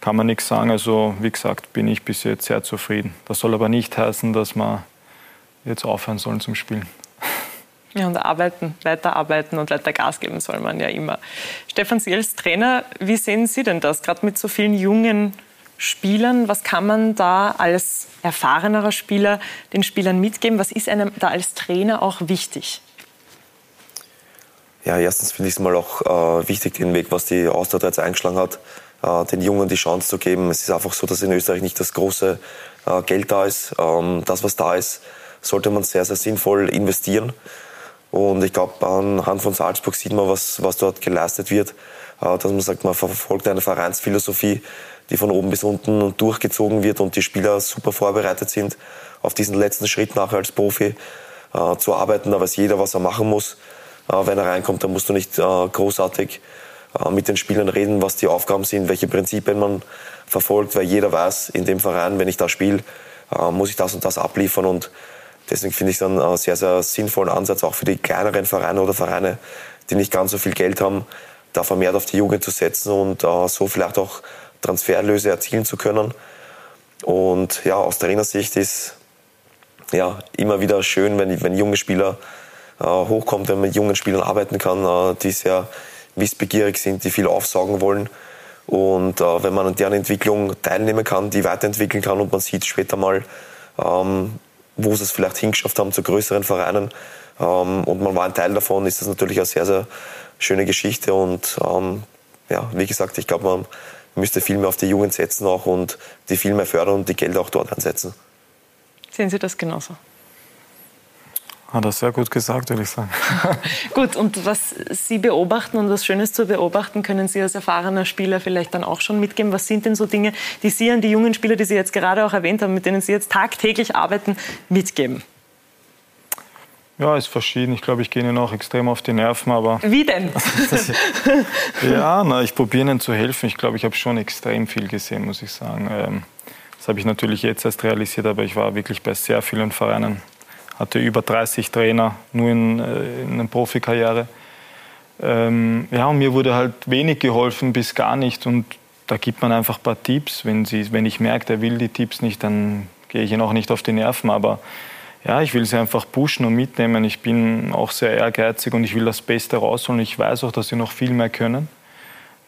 kann man nichts sagen. Also, wie gesagt, bin ich bis jetzt sehr zufrieden. Das soll aber nicht heißen, dass wir jetzt aufhören sollen zum Spielen. Ja, und arbeiten, weiterarbeiten und weiter Gas geben soll man ja immer. Stefan, Sie als Trainer, wie sehen Sie denn das? Gerade mit so vielen jungen Spielern, was kann man da als erfahrenerer Spieler den Spielern mitgeben? Was ist einem da als Trainer auch wichtig? Ja, erstens finde ich es mal auch äh, wichtig, den Weg, was die Austria jetzt eingeschlagen hat, äh, den Jungen die Chance zu geben. Es ist einfach so, dass in Österreich nicht das große äh, Geld da ist. Ähm, das, was da ist, sollte man sehr, sehr sinnvoll investieren. Und ich glaube, anhand von Salzburg sieht man, was, was dort geleistet wird. Äh, dass man sagt, man verfolgt eine Vereinsphilosophie, die von oben bis unten durchgezogen wird und die Spieler super vorbereitet sind, auf diesen letzten Schritt nachher als Profi äh, zu arbeiten. Da weiß jeder, was er machen muss. Äh, wenn er reinkommt, dann musst du nicht großartig mit den Spielern reden, was die Aufgaben sind, welche Prinzipien man verfolgt, weil jeder weiß in dem Verein, wenn ich da spiele, muss ich das und das abliefern und Deswegen finde ich es einen sehr, sehr sinnvollen Ansatz, auch für die kleineren Vereine oder Vereine, die nicht ganz so viel Geld haben, da vermehrt auf die Jugend zu setzen und uh, so vielleicht auch Transferlöse erzielen zu können. Und ja, aus Trainersicht ist ja immer wieder schön, wenn, wenn junge Spieler uh, hochkommen, wenn man mit jungen Spielern arbeiten kann, uh, die sehr wissbegierig sind, die viel aufsaugen wollen. Und wenn man an deren Entwicklung teilnehmen kann, die weiterentwickeln kann und man sieht später mal, ähm, wo sie es vielleicht hingeschafft haben zu größeren Vereinen. Ähm, und man war ein Teil davon, ist das natürlich eine sehr, sehr schöne Geschichte. Und ähm, ja, wie gesagt, ich glaube, man müsste viel mehr auf die Jugend setzen auch und die viel mehr fördern und die Gelder auch dort einsetzen. Sehen Sie das genauso? Hat er sehr gut gesagt, würde ich sagen. gut, und was Sie beobachten und was Schönes zu beobachten, können Sie als erfahrener Spieler vielleicht dann auch schon mitgeben. Was sind denn so Dinge, die Sie an die jungen Spieler, die Sie jetzt gerade auch erwähnt haben, mit denen Sie jetzt tagtäglich arbeiten, mitgeben? Ja, ist verschieden. Ich glaube, ich gehe ihnen auch extrem auf die Nerven, aber. Wie denn? ja, na, ich probiere ihnen zu helfen. Ich glaube, ich habe schon extrem viel gesehen, muss ich sagen. Ähm, das habe ich natürlich jetzt erst realisiert, aber ich war wirklich bei sehr vielen Vereinen hatte über 30 Trainer, nur in, äh, in einer Profikarriere. Ähm, ja, und mir wurde halt wenig geholfen, bis gar nicht. Und da gibt man einfach ein paar Tipps. Wenn, sie, wenn ich merke, der will die Tipps nicht, dann gehe ich ihn auch nicht auf die Nerven. Aber ja, ich will sie einfach pushen und mitnehmen. Ich bin auch sehr ehrgeizig und ich will das Beste rausholen. Ich weiß auch, dass sie noch viel mehr können.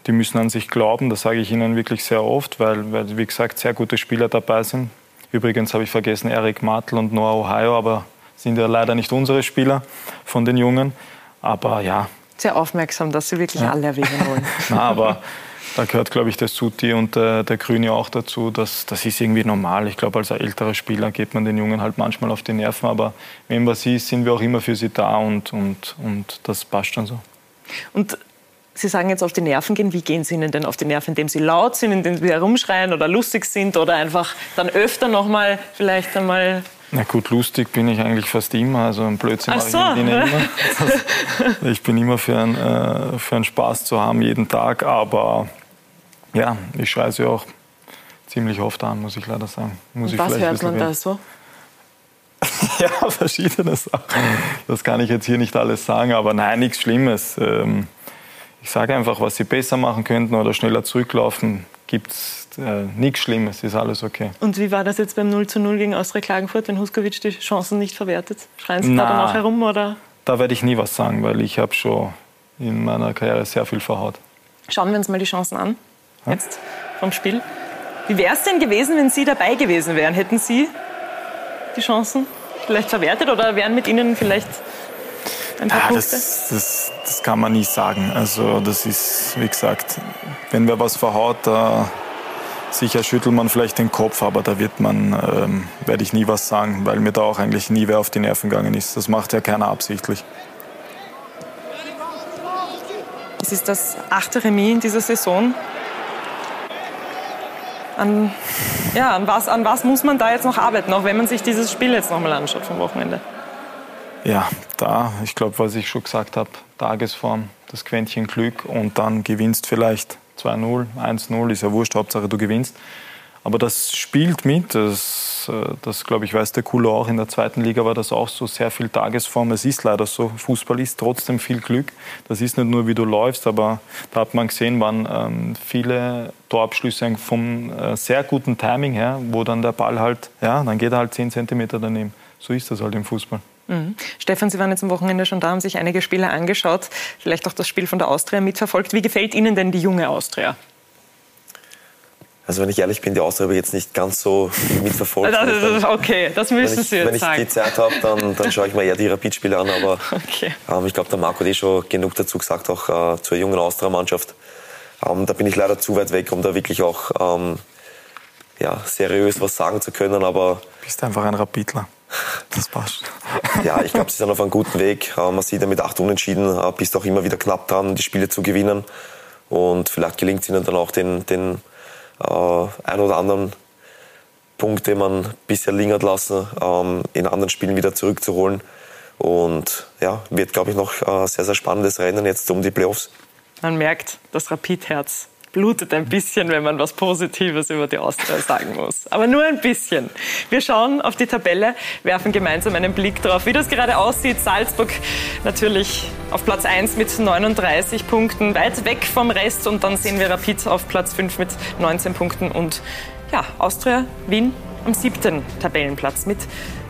Die müssen an sich glauben, das sage ich ihnen wirklich sehr oft, weil, weil wie gesagt, sehr gute Spieler dabei sind. Übrigens habe ich vergessen, Eric Martel und Noah Ohio, aber sind ja leider nicht unsere Spieler von den Jungen. Aber ja. Sehr aufmerksam, dass Sie wirklich ja. alle erwähnen wollen. Na, aber da gehört, glaube ich, der Suti und der, der Grüne auch dazu. Das, das ist irgendwie normal. Ich glaube, als älterer Spieler geht man den Jungen halt manchmal auf die Nerven. Aber wenn was ist, sind wir auch immer für sie da und, und, und das passt schon so. Und Sie sagen jetzt auf die Nerven gehen. Wie gehen Sie Ihnen denn auf die Nerven? Indem Sie laut sind, indem Sie herumschreien oder lustig sind oder einfach dann öfter noch mal vielleicht einmal na gut, lustig bin ich eigentlich fast immer. Also ein Blödsinn Ach so. ich immer. ich bin immer für, ein, äh, für einen Spaß zu haben, jeden Tag. Aber ja, ich schreie sie auch ziemlich oft an, muss ich leider sagen. Muss ich was hört man da so? ja, verschiedene Sachen. Das kann ich jetzt hier nicht alles sagen, aber nein, nichts Schlimmes. Ähm, ich sage einfach, was sie besser machen könnten oder schneller zurücklaufen, gibt es äh, nichts Schlimmes, ist alles okay. Und wie war das jetzt beim 0 zu 0 gegen Austria Klagenfurt, wenn Huskovic die Chancen nicht verwertet? Schreien Sie da dann auch herum? Oder? Da werde ich nie was sagen, weil ich habe schon in meiner Karriere sehr viel verhaut. Schauen wir uns mal die Chancen an, ja? jetzt vom Spiel. Wie wäre es denn gewesen, wenn Sie dabei gewesen wären? Hätten Sie die Chancen vielleicht verwertet oder wären mit Ihnen vielleicht Ein paar ja, Punkte? Das, das, das, kann man nicht sagen. Also das ist, wie gesagt, wenn wer was verhaut, da sicher schüttelt man vielleicht den Kopf, aber da wird man, ähm, werde ich nie was sagen, weil mir da auch eigentlich nie wer auf die Nerven gegangen ist. Das macht ja keiner absichtlich. Es ist das achte Remis in dieser Saison. An, ja, an, was, an was muss man da jetzt noch arbeiten, auch wenn man sich dieses Spiel jetzt nochmal anschaut vom Wochenende? Ja, da, ich glaube, was ich schon gesagt habe, Tagesform, das Quäntchen Glück und dann gewinnst vielleicht 2-0, 1-0, ist ja wurscht, Hauptsache du gewinnst. Aber das spielt mit, das, äh, das glaube ich, weiß der Kulo auch. In der zweiten Liga war das auch so, sehr viel Tagesform. Es ist leider so, Fußball ist trotzdem viel Glück. Das ist nicht nur, wie du läufst, aber da hat man gesehen, waren ähm, viele Torabschlüsse vom äh, sehr guten Timing her, wo dann der Ball halt, ja, dann geht er halt 10 Zentimeter daneben. So ist das halt im Fußball. Mhm. Stefan, Sie waren jetzt am Wochenende schon da, haben sich einige Spiele angeschaut, vielleicht auch das Spiel von der Austria mitverfolgt. Wie gefällt Ihnen denn die junge Austria? Also wenn ich ehrlich bin, die Austria habe ich jetzt nicht ganz so mitverfolgt. Das ist okay, das müssen Sie jetzt Wenn ich sagen. die Zeit habe, dann, dann schaue ich mir eher die Rapid-Spiele an. Aber okay. ähm, ich glaube, der Marco hat eh schon genug dazu gesagt, auch äh, zur jungen Austria-Mannschaft. Ähm, da bin ich leider zu weit weg, um da wirklich auch ähm, ja, seriös was sagen zu können. Aber du bist einfach ein Rapidler. Das passt. ja, ich glaube, sie sind auf einem guten Weg. Äh, man sieht ja mit acht Unentschieden, äh, bist auch immer wieder knapp dran, die Spiele zu gewinnen. Und vielleicht gelingt es ihnen dann auch den, den äh, ein oder anderen Punkt, den man bisher liegen hat lassen, ähm, in anderen Spielen wieder zurückzuholen. Und ja, wird, glaube ich, noch ein sehr, sehr spannendes Rennen jetzt um die Playoffs. Man merkt, das Rapidherz blutet ein bisschen, wenn man was Positives über die Austria sagen muss. Aber nur ein bisschen. Wir schauen auf die Tabelle, werfen gemeinsam einen Blick darauf, wie das gerade aussieht. Salzburg natürlich auf Platz 1 mit 39 Punkten, weit weg vom Rest. Und dann sehen wir Rapid auf Platz 5 mit 19 Punkten. Und ja, Austria Wien am siebten Tabellenplatz mit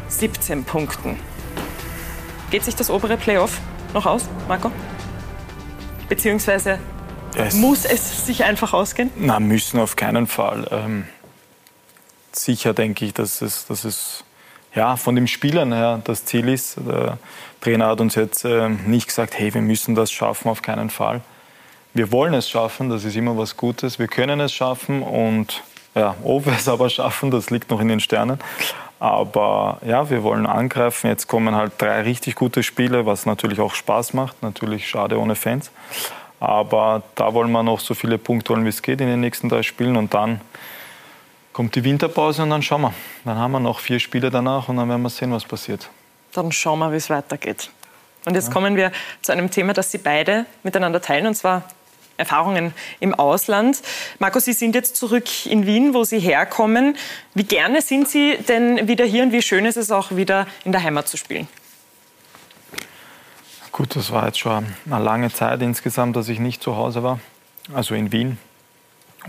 17 Punkten. Geht sich das obere Playoff noch aus, Marco? Beziehungsweise es muss es sich einfach ausgehen? Na, müssen auf keinen Fall. Ähm, sicher denke ich, dass es, dass es ja, von den Spielern her das Ziel ist. Der Trainer hat uns jetzt äh, nicht gesagt, hey, wir müssen das schaffen, auf keinen Fall. Wir wollen es schaffen, das ist immer was Gutes. Wir können es schaffen und ja, ob wir es aber schaffen, das liegt noch in den Sternen. Aber ja, wir wollen angreifen. Jetzt kommen halt drei richtig gute Spiele, was natürlich auch Spaß macht. Natürlich schade ohne Fans. Aber da wollen wir noch so viele Punkte holen, wie es geht in den nächsten drei Spielen. Und dann kommt die Winterpause und dann schauen wir. Dann haben wir noch vier Spiele danach und dann werden wir sehen, was passiert. Dann schauen wir, wie es weitergeht. Und jetzt ja. kommen wir zu einem Thema, das Sie beide miteinander teilen, und zwar Erfahrungen im Ausland. Marco, Sie sind jetzt zurück in Wien, wo Sie herkommen. Wie gerne sind Sie denn wieder hier und wie schön ist es auch wieder in der Heimat zu spielen? Gut, das war jetzt schon eine lange Zeit insgesamt, dass ich nicht zu Hause war, also in Wien.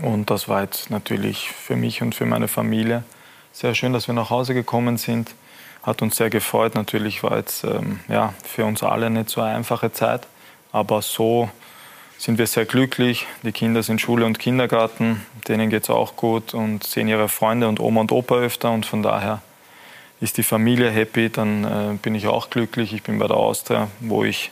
Und das war jetzt natürlich für mich und für meine Familie sehr schön, dass wir nach Hause gekommen sind. Hat uns sehr gefreut. Natürlich war jetzt ähm, ja, für uns alle nicht so eine einfache Zeit, aber so sind wir sehr glücklich. Die Kinder sind Schule und Kindergarten, denen geht es auch gut und sehen ihre Freunde und Oma und Opa öfter und von daher ist die Familie happy, dann äh, bin ich auch glücklich. Ich bin bei der Austria, wo ich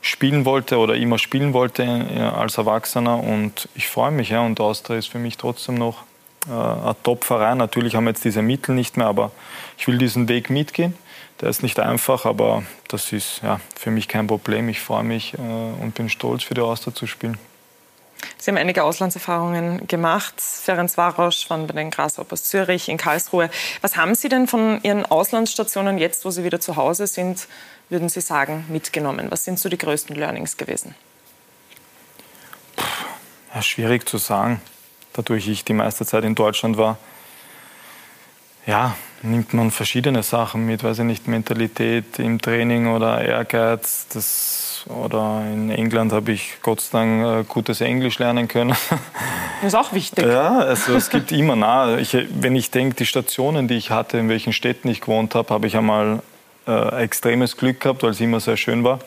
spielen wollte oder immer spielen wollte äh, als Erwachsener und ich freue mich. Ja, und Austria ist für mich trotzdem noch äh, ein Top-Verein. Natürlich haben wir jetzt diese Mittel nicht mehr, aber ich will diesen Weg mitgehen. Der ist nicht einfach, aber das ist ja, für mich kein Problem. Ich freue mich äh, und bin stolz, für die Austria zu spielen. Sie haben einige Auslandserfahrungen gemacht. Ferenc Varos waren bei den Grasshoppers Zürich, in Karlsruhe. Was haben Sie denn von Ihren Auslandsstationen jetzt, wo Sie wieder zu Hause sind, würden Sie sagen, mitgenommen? Was sind so die größten Learnings gewesen? Ja, schwierig zu sagen. Dadurch ich die meiste Zeit in Deutschland war, ja, nimmt man verschiedene Sachen mit, weiß ich nicht, Mentalität im Training oder Ehrgeiz. Das, oder in England habe ich Gott sei Dank äh, gutes Englisch lernen können. Das ist auch wichtig. Ja, also es gibt immer nah. Ich, wenn ich denke, die Stationen, die ich hatte, in welchen Städten ich gewohnt habe, habe ich einmal äh, extremes Glück gehabt, weil es immer sehr schön war.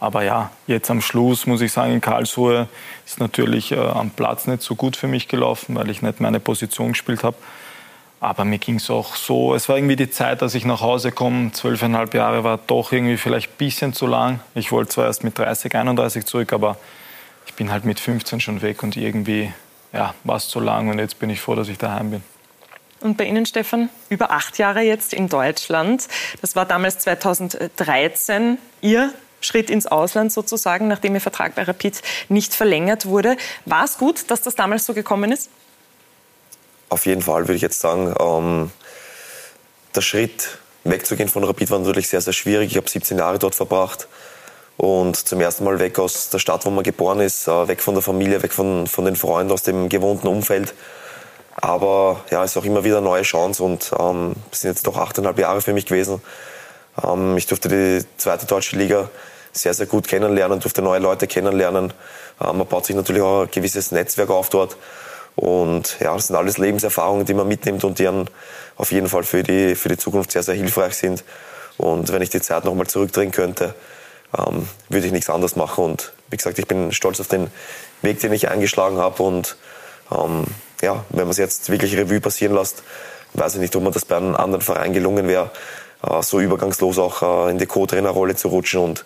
Aber ja, jetzt am Schluss muss ich sagen, in Karlsruhe ist natürlich äh, am Platz nicht so gut für mich gelaufen, weil ich nicht meine Position gespielt habe. Aber mir ging es auch so, es war irgendwie die Zeit, dass ich nach Hause komme, zwölfeinhalb Jahre war doch irgendwie vielleicht ein bisschen zu lang. Ich wollte zwar erst mit 30, 31 zurück, aber ich bin halt mit 15 schon weg und irgendwie ja, war es zu lang und jetzt bin ich froh, dass ich daheim bin. Und bei Ihnen, Stefan, über acht Jahre jetzt in Deutschland. Das war damals 2013 Ihr Schritt ins Ausland sozusagen, nachdem Ihr Vertrag bei Rapid nicht verlängert wurde. War es gut, dass das damals so gekommen ist? Auf jeden Fall würde ich jetzt sagen, ähm, der Schritt wegzugehen von Rapid war natürlich sehr, sehr schwierig. Ich habe 17 Jahre dort verbracht und zum ersten Mal weg aus der Stadt, wo man geboren ist, äh, weg von der Familie, weg von, von den Freunden, aus dem gewohnten Umfeld. Aber ja, es ist auch immer wieder eine neue Chance und ähm, es sind jetzt doch achteinhalb Jahre für mich gewesen. Ähm, ich durfte die zweite deutsche Liga sehr, sehr gut kennenlernen, durfte neue Leute kennenlernen. Ähm, man baut sich natürlich auch ein gewisses Netzwerk auf dort. Und ja, das sind alles Lebenserfahrungen, die man mitnimmt und die dann auf jeden Fall für die, für die Zukunft sehr, sehr hilfreich sind. Und wenn ich die Zeit nochmal zurückdrehen könnte, ähm, würde ich nichts anderes machen. Und wie gesagt, ich bin stolz auf den Weg, den ich eingeschlagen habe. Und ähm, ja, wenn man es jetzt wirklich Revue passieren lässt, weiß ich nicht, ob man das bei einem anderen Verein gelungen wäre, äh, so übergangslos auch äh, in die Co-Trainerrolle zu rutschen und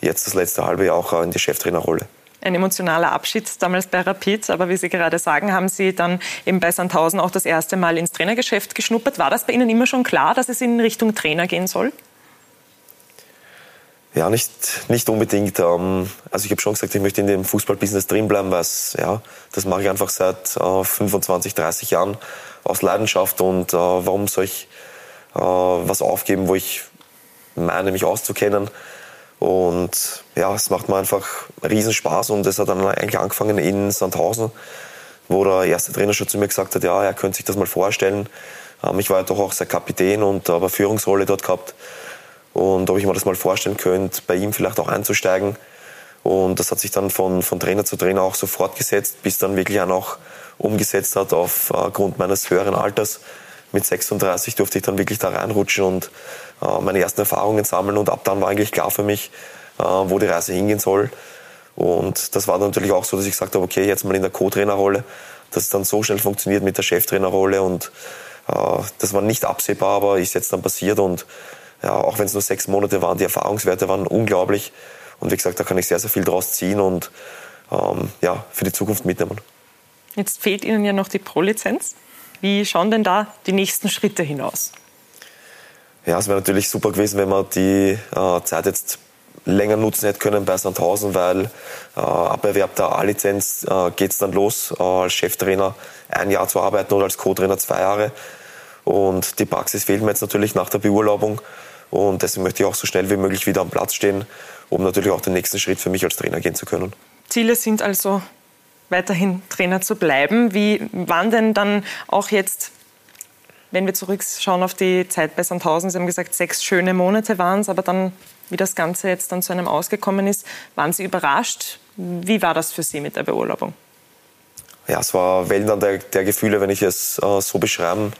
jetzt das letzte halbe Jahr auch äh, in die Cheftrainerrolle ein emotionaler Abschied damals bei Rapid. Aber wie Sie gerade sagen, haben Sie dann eben bei Sandhausen auch das erste Mal ins Trainergeschäft geschnuppert. War das bei Ihnen immer schon klar, dass es in Richtung Trainer gehen soll? Ja, nicht, nicht unbedingt. Ähm, also ich habe schon gesagt, ich möchte in dem Fußballbusiness drinbleiben, weil ja, das mache ich einfach seit 25, 30 Jahren aus Leidenschaft. Und äh, warum soll ich äh, was aufgeben, wo ich meine, mich auszukennen? Und ja, es macht mir einfach riesen Spaß und es hat dann eigentlich angefangen in Sandhausen, wo der erste Trainer schon zu mir gesagt hat, ja, er könnte sich das mal vorstellen. Ähm, ich war ja doch auch sein Kapitän und habe eine Führungsrolle dort gehabt. Und ob ich mir das mal vorstellen könnte, bei ihm vielleicht auch einzusteigen. Und das hat sich dann von, von Trainer zu Trainer auch so fortgesetzt, bis dann wirklich auch umgesetzt hat aufgrund meines höheren Alters. Mit 36 durfte ich dann wirklich da reinrutschen und äh, meine ersten Erfahrungen sammeln und ab dann war eigentlich klar für mich, äh, wo die Reise hingehen soll. Und das war dann natürlich auch so, dass ich gesagt habe, okay, jetzt mal in der Co-Trainerrolle, dass es dann so schnell funktioniert mit der Cheftrainerrolle und äh, das war nicht absehbar, aber ist jetzt dann passiert und ja, auch wenn es nur sechs Monate waren, die Erfahrungswerte waren unglaublich und wie gesagt, da kann ich sehr, sehr viel draus ziehen und ähm, ja, für die Zukunft mitnehmen. Jetzt fehlt Ihnen ja noch die Pro-Lizenz. Wie schauen denn da die nächsten Schritte hinaus? Ja, es wäre natürlich super gewesen, wenn wir die äh, Zeit jetzt länger nutzen hätte können bei Sandhausen, weil äh, ab Erwerb der A-Lizenz äh, geht es dann los, äh, als Cheftrainer ein Jahr zu arbeiten oder als Co-Trainer zwei Jahre. Und die Praxis fehlt mir jetzt natürlich nach der Beurlaubung. Und deswegen möchte ich auch so schnell wie möglich wieder am Platz stehen, um natürlich auch den nächsten Schritt für mich als Trainer gehen zu können. Ziele sind also weiterhin Trainer zu bleiben. Wie waren denn dann auch jetzt wenn wir zurückschauen auf die Zeit bei Sandhausen, Sie haben gesagt, sechs schöne Monate waren es, aber dann, wie das Ganze jetzt dann zu einem ausgekommen ist, waren Sie überrascht? Wie war das für Sie mit der Beurlaubung? Ja, es war Wellen der, der Gefühle, wenn ich es äh, so beschreiben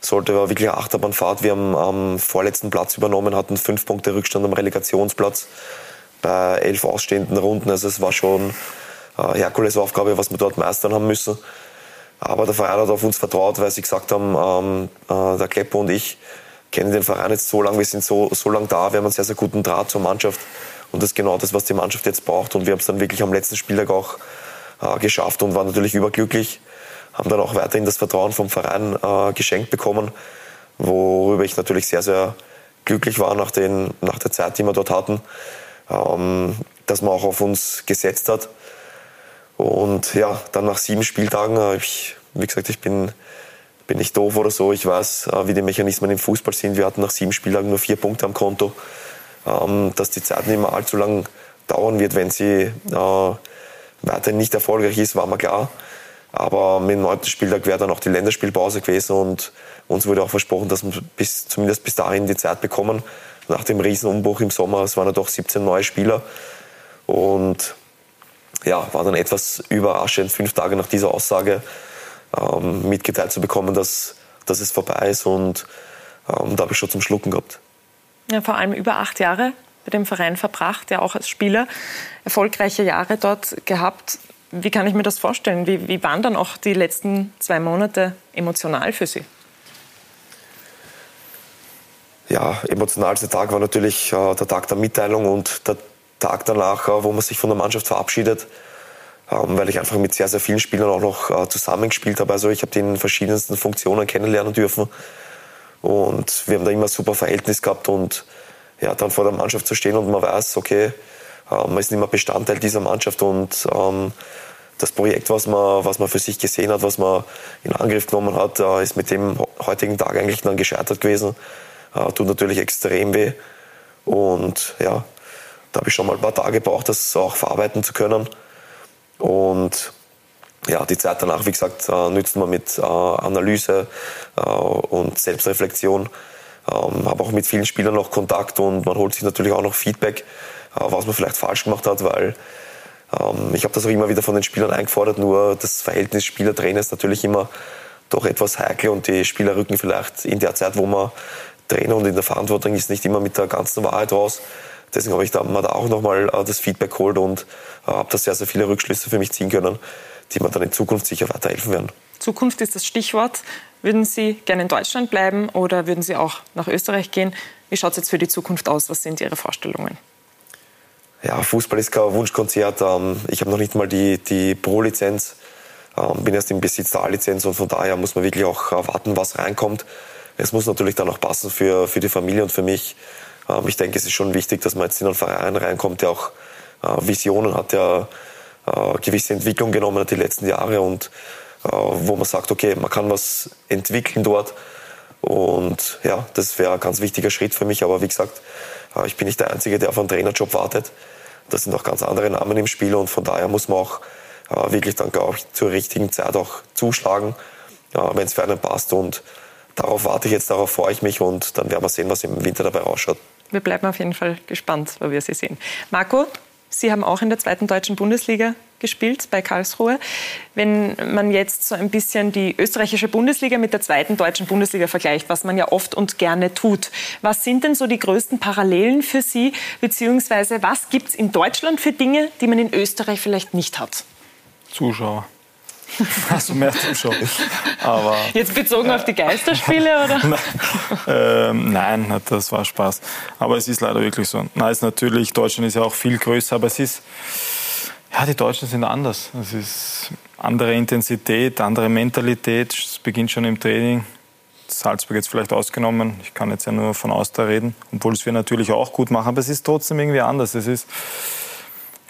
sollte, war wirklich eine Achterbahnfahrt. Wir haben am vorletzten Platz übernommen, hatten fünf Punkte Rückstand am Relegationsplatz bei elf ausstehenden Runden. Also es war schon eine Herkulesaufgabe, was wir dort meistern haben müssen. Aber der Verein hat auf uns vertraut, weil sie gesagt haben, ähm, äh, der Kleppo und ich kennen den Verein jetzt so lange, wir sind so, so lange da, wir haben einen sehr, sehr guten Draht zur Mannschaft. Und das ist genau das, was die Mannschaft jetzt braucht. Und wir haben es dann wirklich am letzten Spieltag auch äh, geschafft und waren natürlich überglücklich. Haben dann auch weiterhin das Vertrauen vom Verein äh, geschenkt bekommen, worüber ich natürlich sehr, sehr glücklich war nach, den, nach der Zeit, die wir dort hatten. Ähm, dass man auch auf uns gesetzt hat. Und ja, dann nach sieben Spieltagen, äh, ich, wie gesagt, ich bin, bin nicht doof oder so. Ich weiß, äh, wie die Mechanismen im Fußball sind. Wir hatten nach sieben Spieltagen nur vier Punkte am Konto. Ähm, dass die Zeit nicht mehr allzu lang dauern wird, wenn sie äh, weiterhin nicht erfolgreich ist, war mir klar. Aber mit dem neunten Spieltag wäre dann auch die Länderspielpause gewesen und uns wurde auch versprochen, dass wir bis, zumindest bis dahin die Zeit bekommen. Nach dem Riesenumbruch im Sommer, es waren ja doch 17 neue Spieler. Und ja, war dann etwas überraschend, fünf Tage nach dieser Aussage ähm, mitgeteilt zu bekommen, dass, dass es vorbei ist. Und ähm, da habe ich schon zum Schlucken gehabt. Ja, vor allem über acht Jahre bei dem Verein verbracht, ja auch als Spieler erfolgreiche Jahre dort gehabt. Wie kann ich mir das vorstellen? Wie, wie waren dann auch die letzten zwei Monate emotional für Sie? Ja, emotionalste Tag war natürlich äh, der Tag der Mitteilung und der Tag danach, äh, wo man sich von der Mannschaft verabschiedet, ähm, weil ich einfach mit sehr, sehr vielen Spielern auch noch äh, zusammengespielt habe. Also ich habe die in verschiedensten Funktionen kennenlernen dürfen und wir haben da immer super Verhältnis gehabt und ja, dann vor der Mannschaft zu stehen und man weiß, okay, äh, man ist nicht mehr Bestandteil dieser Mannschaft und ähm, das Projekt, was man, was man für sich gesehen hat, was man in Angriff genommen hat, äh, ist mit dem heutigen Tag eigentlich dann gescheitert gewesen. Äh, tut natürlich extrem weh. Und ja, da habe ich schon mal ein paar Tage gebraucht, das auch verarbeiten zu können. Und ja, die Zeit danach, wie gesagt, äh, nützt man mit äh, Analyse äh, und Selbstreflexion. Ähm, habe auch mit vielen Spielern noch Kontakt und man holt sich natürlich auch noch Feedback, was man vielleicht falsch gemacht hat, weil ähm, ich habe das auch immer wieder von den Spielern eingefordert, nur das Verhältnis Spieler-Trainer ist natürlich immer doch etwas heikel und die Spieler rücken vielleicht in der Zeit, wo man Trainer und in der Verantwortung ist, nicht immer mit der ganzen Wahrheit raus. Deswegen habe ich da, mir da auch nochmal äh, das Feedback geholt und äh, habe da sehr, sehr viele Rückschlüsse für mich ziehen können, die mir dann in Zukunft sicher weiterhelfen werden. Zukunft ist das Stichwort. Würden Sie gerne in Deutschland bleiben oder würden Sie auch nach Österreich gehen? Wie schaut es jetzt für die Zukunft aus? Was sind Ihre Vorstellungen? Ja, Fußball ist kein Wunschkonzert. Ähm, ich habe noch nicht mal die, die Pro-Lizenz, ähm, bin erst im Besitz der A-Lizenz und von daher muss man wirklich auch warten, was reinkommt. Es muss natürlich dann auch passen für, für die Familie und für mich. Ich denke, es ist schon wichtig, dass man jetzt in einen Verein reinkommt, der auch äh, Visionen hat, der äh, gewisse Entwicklung genommen hat die letzten Jahre und äh, wo man sagt, okay, man kann was entwickeln dort. Und ja, das wäre ein ganz wichtiger Schritt für mich. Aber wie gesagt, ich bin nicht der Einzige, der auf einen Trainerjob wartet. Das sind auch ganz andere Namen im Spiel und von daher muss man auch wirklich dann, glaube ich, zur richtigen Zeit auch zuschlagen, wenn es für einen passt. Und darauf warte ich jetzt, darauf freue ich mich und dann werden wir sehen, was im Winter dabei rausschaut. Wir bleiben auf jeden Fall gespannt, weil wir Sie sehen. Marco, Sie haben auch in der zweiten deutschen Bundesliga gespielt bei Karlsruhe. Wenn man jetzt so ein bisschen die österreichische Bundesliga mit der zweiten deutschen Bundesliga vergleicht, was man ja oft und gerne tut, was sind denn so die größten Parallelen für Sie, beziehungsweise was gibt es in Deutschland für Dinge, die man in Österreich vielleicht nicht hat? Zuschauer. Also mehr Zuschauer. Aber, Jetzt bezogen äh, auf die Geisterspiele, oder? nein, ähm, nein, das war Spaß. Aber es ist leider wirklich so. Nein, ist natürlich, Deutschland ist ja auch viel größer, aber es ist, ja, die Deutschen sind anders. Es ist andere Intensität, andere Mentalität. Es beginnt schon im Training. Salzburg jetzt vielleicht ausgenommen. Ich kann jetzt ja nur von Austria reden, obwohl es wir natürlich auch gut machen, aber es ist trotzdem irgendwie anders. Es ist,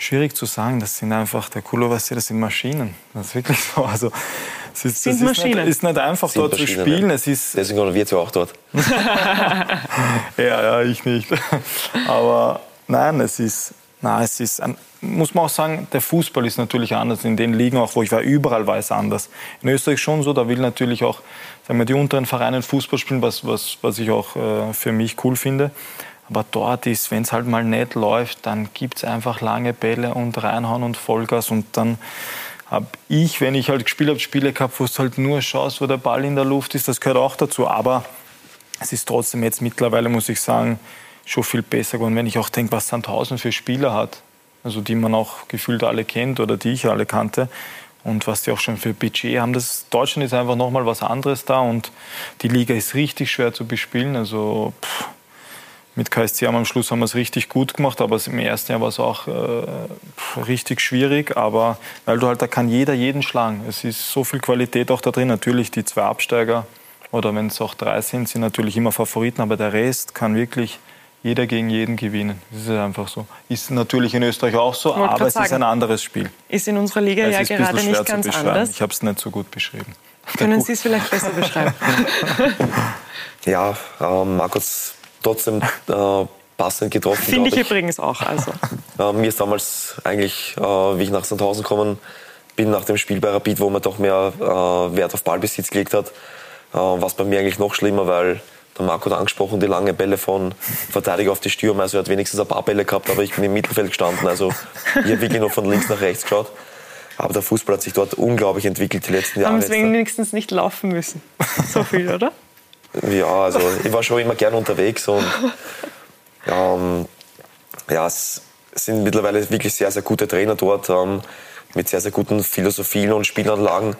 schwierig zu sagen. Das sind einfach, der Kulovasi, das sind Maschinen. Das ist wirklich so. Also, es ist, sind das Maschinen. Ist nicht, ist nicht einfach Sind dort zu spielen. ja. Es ist, Deswegen waren wir zwar auch dort. ja, ja, ich nicht. Aber nein, es ist, nein, es ist ein, muss man auch sagen, der Fußball ist natürlich anders. In den Ligen auch, wo ich war, überall war es anders. In Österreich schon so, da will natürlich auch sagen wir, die unteren Vereine Fußball spielen, was, was, was ich auch äh, für mich cool finde. Aber dort ist, wenn es halt mal nicht läuft, dann gibt es einfach lange Bälle und reinhauen und Vollgas. Und dann habe ich, wenn ich halt gespielt habe, Spiele gehabt, wo es halt nur schaust, wo der Ball in der Luft ist, das gehört auch dazu. Aber es ist trotzdem jetzt mittlerweile, muss ich sagen, schon viel besser geworden. Wenn ich auch denke, was Sandhausen für Spieler hat, also die man auch gefühlt alle kennt oder die ich alle kannte, und was die auch schon für Budget haben. Das Deutschland ist einfach nochmal was anderes da und die Liga ist richtig schwer zu bespielen. Also pff, mit KSC am Schluss haben wir es richtig gut gemacht, aber im ersten Jahr war es auch äh, richtig schwierig. Aber weil du halt, da kann jeder jeden schlagen. Es ist so viel Qualität auch da drin. Natürlich die zwei Absteiger oder wenn es auch drei sind, sind natürlich immer Favoriten, aber der Rest kann wirklich jeder gegen jeden gewinnen. Das ist einfach so. Ist natürlich in Österreich auch so, aber es ist sagen. ein anderes Spiel. Ist in unserer Liga Es ja ist ein bisschen gerade schwer nicht zu ganz beschreiben. anders. Ich habe es nicht so gut beschrieben. Können Sie es vielleicht besser beschreiben? Ja, ähm, Markus trotzdem äh, passend getroffen. Finde ich glaub übrigens auch. Also. Äh, mir ist damals eigentlich, äh, wie ich nach Sandhausen gekommen bin, nach dem Spiel bei Rapid, wo man doch mehr äh, Wert auf Ballbesitz gelegt hat, äh, war es bei mir eigentlich noch schlimmer, weil der Marco hat angesprochen, die lange Bälle von Verteidiger auf die Stürmer. Also er hat wenigstens ein paar Bälle gehabt, aber ich bin im Mittelfeld gestanden. Also ich habe wirklich nur von links nach rechts geschaut. Aber der Fußball hat sich dort unglaublich entwickelt die letzten Jahre. Haben jetzt. wenigstens nicht laufen müssen. So viel, oder? Ja, also ich war schon immer gern unterwegs und ähm, ja, es sind mittlerweile wirklich sehr, sehr gute Trainer dort ähm, mit sehr, sehr guten Philosophien und Spielanlagen.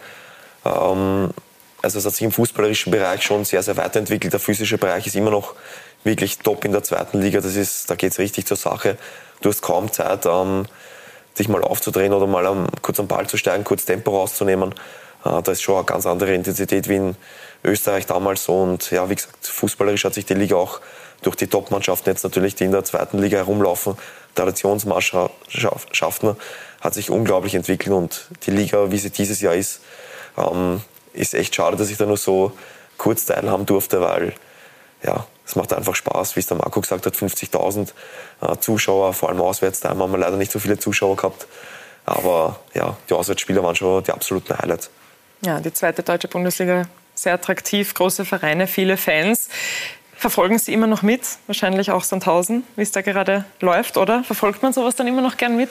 Ähm, also es hat sich im fußballerischen Bereich schon sehr, sehr weiterentwickelt. Der physische Bereich ist immer noch wirklich top in der zweiten Liga. Das ist, da geht es richtig zur Sache. Du hast kaum Zeit, ähm, dich mal aufzudrehen oder mal um, kurz am Ball zu steigen, kurz Tempo rauszunehmen. Äh, da ist schon eine ganz andere Intensität wie in Österreich damals. Und ja, wie gesagt, fußballerisch hat sich die Liga auch durch die Top-Mannschaften jetzt natürlich, die in der zweiten Liga herumlaufen, Traditionsmannschaften, hat sich unglaublich entwickelt. Und die Liga, wie sie dieses Jahr ist, ähm, ist echt schade, dass ich da nur so kurz teilhaben durfte, weil ja, es macht einfach Spaß, wie es der Marco gesagt hat, 50.000 äh, Zuschauer, vor allem auswärts, da haben wir leider nicht so viele Zuschauer gehabt. Aber ja, die Auswärtsspieler waren schon die absoluten Highlights. Ja, die zweite deutsche Bundesliga, sehr attraktiv, große Vereine, viele Fans. Verfolgen Sie immer noch mit? Wahrscheinlich auch Sandhausen, wie es da gerade läuft, oder? Verfolgt man sowas dann immer noch gern mit?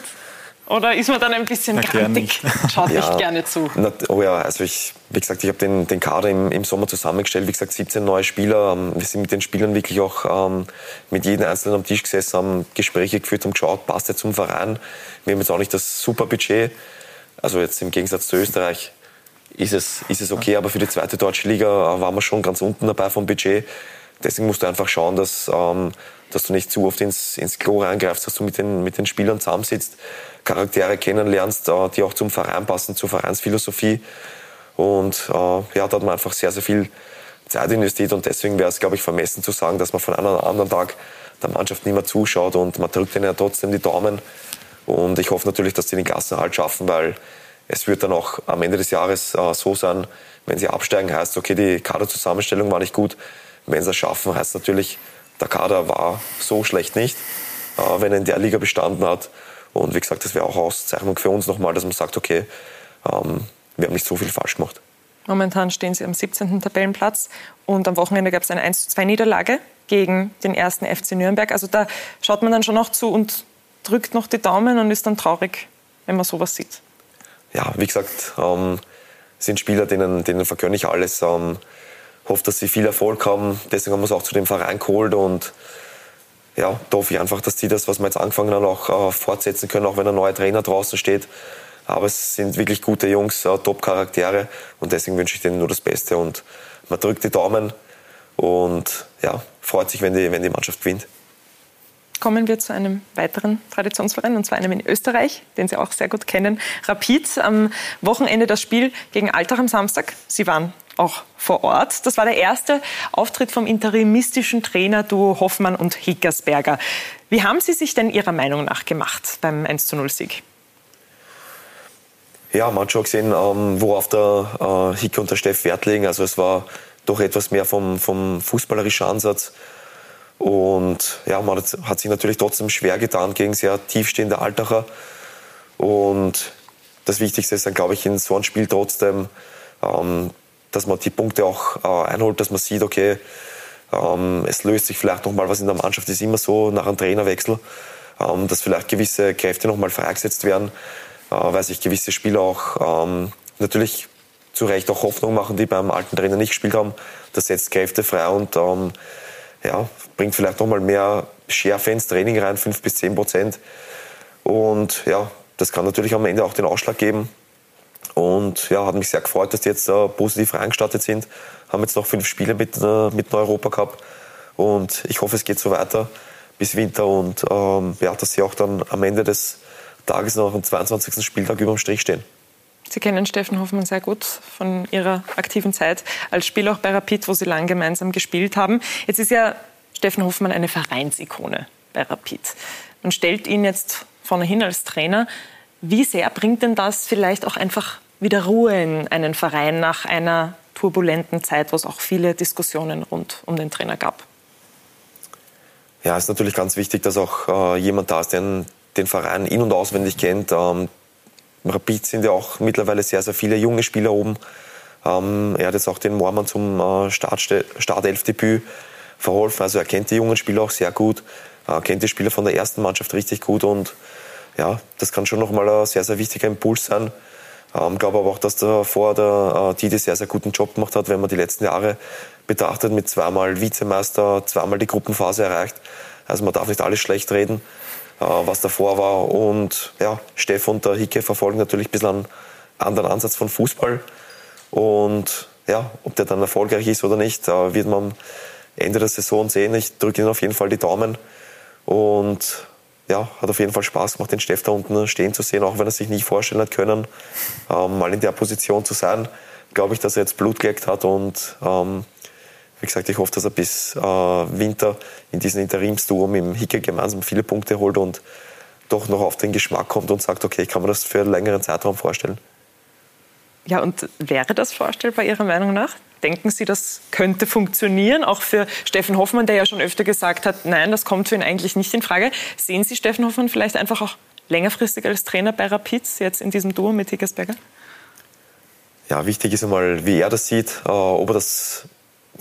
Oder ist man dann ein bisschen grantig? Schaut Ja. nicht gerne zu. Na, oh ja, also ich, wie gesagt, ich habe den, den Kader im, im Sommer zusammengestellt. Wie gesagt, 17 neue Spieler. Ähm, Wir sind mit den Spielern wirklich auch ähm, mit jedem Einzelnen am Tisch gesessen, haben Gespräche geführt, haben geschaut, passt er zum Verein. Wir haben jetzt auch nicht das super Budget. Also jetzt im Gegensatz zu Österreich ist es, ist es okay, aber für die zweite deutsche Liga äh, waren wir schon ganz unten dabei vom Budget. Deswegen musst du einfach schauen, dass, ähm, dass du nicht zu oft ins, ins Klo reingreifst, dass du mit den, mit den Spielern zusammensitzt, Charaktere kennenlernst, äh, die auch zum Verein passen, zur Vereinsphilosophie. Und äh, ja, da hat man einfach sehr, sehr viel Zeit investiert und deswegen wäre es, glaube ich, vermessen zu sagen, dass man von einem anderen Tag der Mannschaft nicht mehr zuschaut und man drückt ihnen ja trotzdem die Daumen. Und ich hoffe natürlich, dass sie den Klassenerhalt schaffen, weil es wird dann auch am Ende des Jahres äh, so sein, wenn sie absteigen, heißt okay, die Kaderzusammenstellung war nicht gut. Wenn sie es schaffen, heißt natürlich, der Kader war so schlecht nicht, äh, wenn er in der Liga bestanden hat. Und wie gesagt, das wäre auch Auszeichnung für uns nochmal, dass man sagt, okay, ähm, wir haben nicht so viel falsch gemacht. Momentan stehen sie am 17. Tabellenplatz und am Wochenende gab es eine 1 Niederlage gegen den ersten FC Nürnberg. Also da schaut man dann schon noch zu und drückt noch die Daumen und ist dann traurig, wenn man sowas sieht. Ja, wie gesagt, ähm, sind Spieler, denen, denen vergönne ich alles. Ähm, hoffe, dass sie viel Erfolg haben. Deswegen haben wir es auch zu dem Verein geholt und ja, da hoffe ich einfach, dass die das, was wir jetzt angefangen haben, auch äh, fortsetzen können, auch wenn ein neuer Trainer draußen steht. Aber es sind wirklich gute Jungs, äh, Top-Charaktere und deswegen wünsche ich denen nur das Beste und man drückt die Daumen und ja, freut sich, wenn die, wenn die Mannschaft gewinnt. Kommen wir zu einem weiteren Traditionsverein, und zwar einem in Österreich, den Sie auch sehr gut kennen. Rapid, am Wochenende das Spiel gegen Altach am Samstag. Sie waren auch vor Ort. Das war der erste Auftritt vom interimistischen Trainer-Duo Hoffmann und Hickersberger. Wie haben Sie sich denn Ihrer Meinung nach gemacht beim 1-0-Sieg? Ja, man hat schon gesehen, ähm, worauf der äh, Hicke und der Steff Wert legen. Also es war doch etwas mehr vom, vom fußballerischen Ansatz. Und ja, man hat, hat sich natürlich trotzdem schwer getan gegen sehr tiefstehende Altacher. Und das Wichtigste ist dann, glaube ich, in so einem Spiel trotzdem, ähm, dass man die Punkte auch äh, einholt, dass man sieht, okay, ähm, es löst sich vielleicht noch mal was in der Mannschaft. Ist immer so nach einem Trainerwechsel, ähm, dass vielleicht gewisse Kräfte noch mal freigesetzt werden, äh, weil sich gewisse Spieler auch ähm, natürlich zu Recht auch Hoffnung machen, die beim alten Trainer nicht gespielt haben. Das setzt Kräfte frei und ähm, ja, bringt vielleicht noch mal mehr Schärfe ins Training rein, 5 bis 10 Prozent. Und ja, das kann natürlich am Ende auch den Ausschlag geben. Und ja, hat mich sehr gefreut, dass die jetzt äh, positiv reingestartet sind. Haben jetzt noch fünf Spiele mit, äh, mit dem Europacup. Und ich hoffe, es geht so weiter bis Winter. Und ähm, ja, dass sie auch dann am Ende des Tages noch am 22. Spieltag über dem Strich stehen. Sie kennen Steffen Hoffmann sehr gut von Ihrer aktiven Zeit als Spieler auch bei Rapid, wo Sie lang gemeinsam gespielt haben. Jetzt ist ja Steffen Hoffmann eine Vereinsikone bei Rapid. Man stellt ihn jetzt vorne hin als Trainer. Wie sehr bringt denn das vielleicht auch einfach wieder Ruhe in einen Verein nach einer turbulenten Zeit, wo es auch viele Diskussionen rund um den Trainer gab? Ja, es ist natürlich ganz wichtig, dass auch äh, jemand da ist, der den, Verein in- und auswendig kennt. Ähm, Rapid sind ja auch mittlerweile sehr, sehr viele junge Spieler oben. Ähm, er hat jetzt auch den Mormann zum äh, Startelfdebüt verholfen. Also er kennt die jungen Spieler auch sehr gut, äh, kennt die Spieler von der ersten Mannschaft richtig gut und ja, das kann schon nochmal ein sehr, sehr wichtiger Impuls sein. Ich ähm, glaube aber auch, dass davor der äh, Didi sehr, sehr guten Job gemacht hat, wenn man die letzten Jahre betrachtet, mit zweimal Vizemeister, zweimal die Gruppenphase erreicht. Also man darf nicht alles schlecht reden, äh, was davor war. Und ja, Steff und der Hicke verfolgen natürlich ein bisschen einen anderen Ansatz von Fußball. Und ja, ob der dann erfolgreich ist oder nicht, äh, wird man Ende der Saison sehen. Ich drücke Ihnen auf jeden Fall die Daumen. Und ja, hat auf jeden Fall Spaß gemacht, den Steff da unten stehen zu sehen, auch wenn er sich nicht vorstellen hat können, ähm, mal in der Position zu sein. Glaube ich, dass er jetzt Blut geleckt hat und ähm, wie gesagt, ich hoffe, dass er bis äh, Winter in diesem Interimsduo mit dem Hicke gemeinsam viele Punkte holt und doch noch auf den Geschmack kommt und sagt, okay, ich kann mir das für einen längeren Zeitraum vorstellen. Ja, und wäre das vorstellbar Ihrer Meinung nach? Denken Sie, das könnte funktionieren? Auch für Steffen Hoffmann, der ja schon öfter gesagt hat, nein, das kommt für ihn eigentlich nicht in Frage. Sehen Sie Steffen Hoffmann vielleicht einfach auch längerfristig als Trainer bei Rapid, jetzt in diesem Duo mit Hickersberger? Ja, wichtig ist einmal, wie er das sieht, äh, ob er das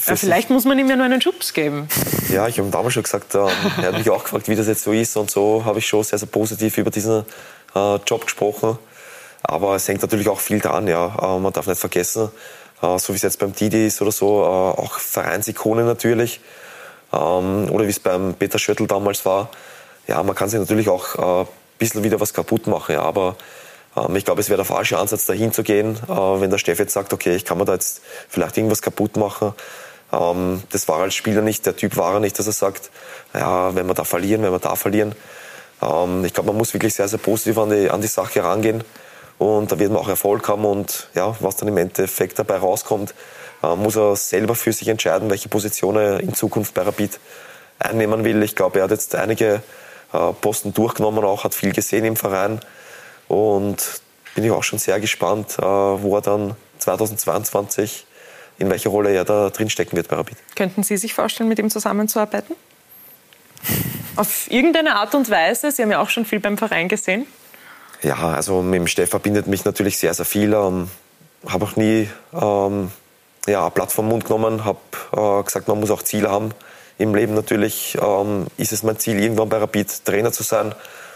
ja, vielleicht muss man ihm ja nur einen Schubs geben. Ja, ich habe ihm damals schon gesagt, äh, er hat mich auch gefragt, wie das jetzt so ist. Und so habe ich schon sehr, sehr positiv über diesen äh, Job gesprochen. Aber es hängt natürlich auch viel dran. Ja. Äh, man darf nicht vergessen, so wie es jetzt beim Didi ist oder so, äh, auch Vereinsikone natürlich. Ähm, oder wie es beim Peter Schöttl damals war. Ja, man kann sich natürlich auch äh, ein bisschen wieder was kaputt machen. Ja. Aber ähm, ich glaube, es wäre der falsche Ansatz, dahin zu gehen, äh, wenn der Steff jetzt sagt, okay, ich kann mir da jetzt vielleicht irgendwas kaputt machen. Ähm, das war als Spieler nicht, der Typ war er nicht, dass er sagt, ja, wenn wir da verlieren, wenn wir da verlieren. Ich glaube, man muss wirklich sehr, sehr positiv an die, an die Sache rangehen und da wird man auch Erfolg haben und ja, was dann im Endeffekt dabei rauskommt, äh, muss er selber für sich entscheiden, welche Position er in Zukunft bei Rapid einnehmen will. Ich glaube, er hat jetzt einige äh, Posten durchgenommen, auch hat viel gesehen im Verein und bin ich auch schon sehr gespannt, äh, wo er dann 2022 in welcher Rolle er da drin stecken wird bei Rapid. Könnten Sie sich vorstellen, mit ihm zusammenzuarbeiten? Auf irgendeine Art und Weise? Sie haben ja auch schon viel beim Verein gesehen. Ja, also mit dem Steff verbindet mich natürlich sehr, sehr viel. Ähm, habe auch nie ähm, ja, Blatt vom Mund genommen, habe äh, gesagt, man muss auch Ziele haben im Leben natürlich. Ähm, ist es mein Ziel, irgendwann bei Rapid Trainer zu sein?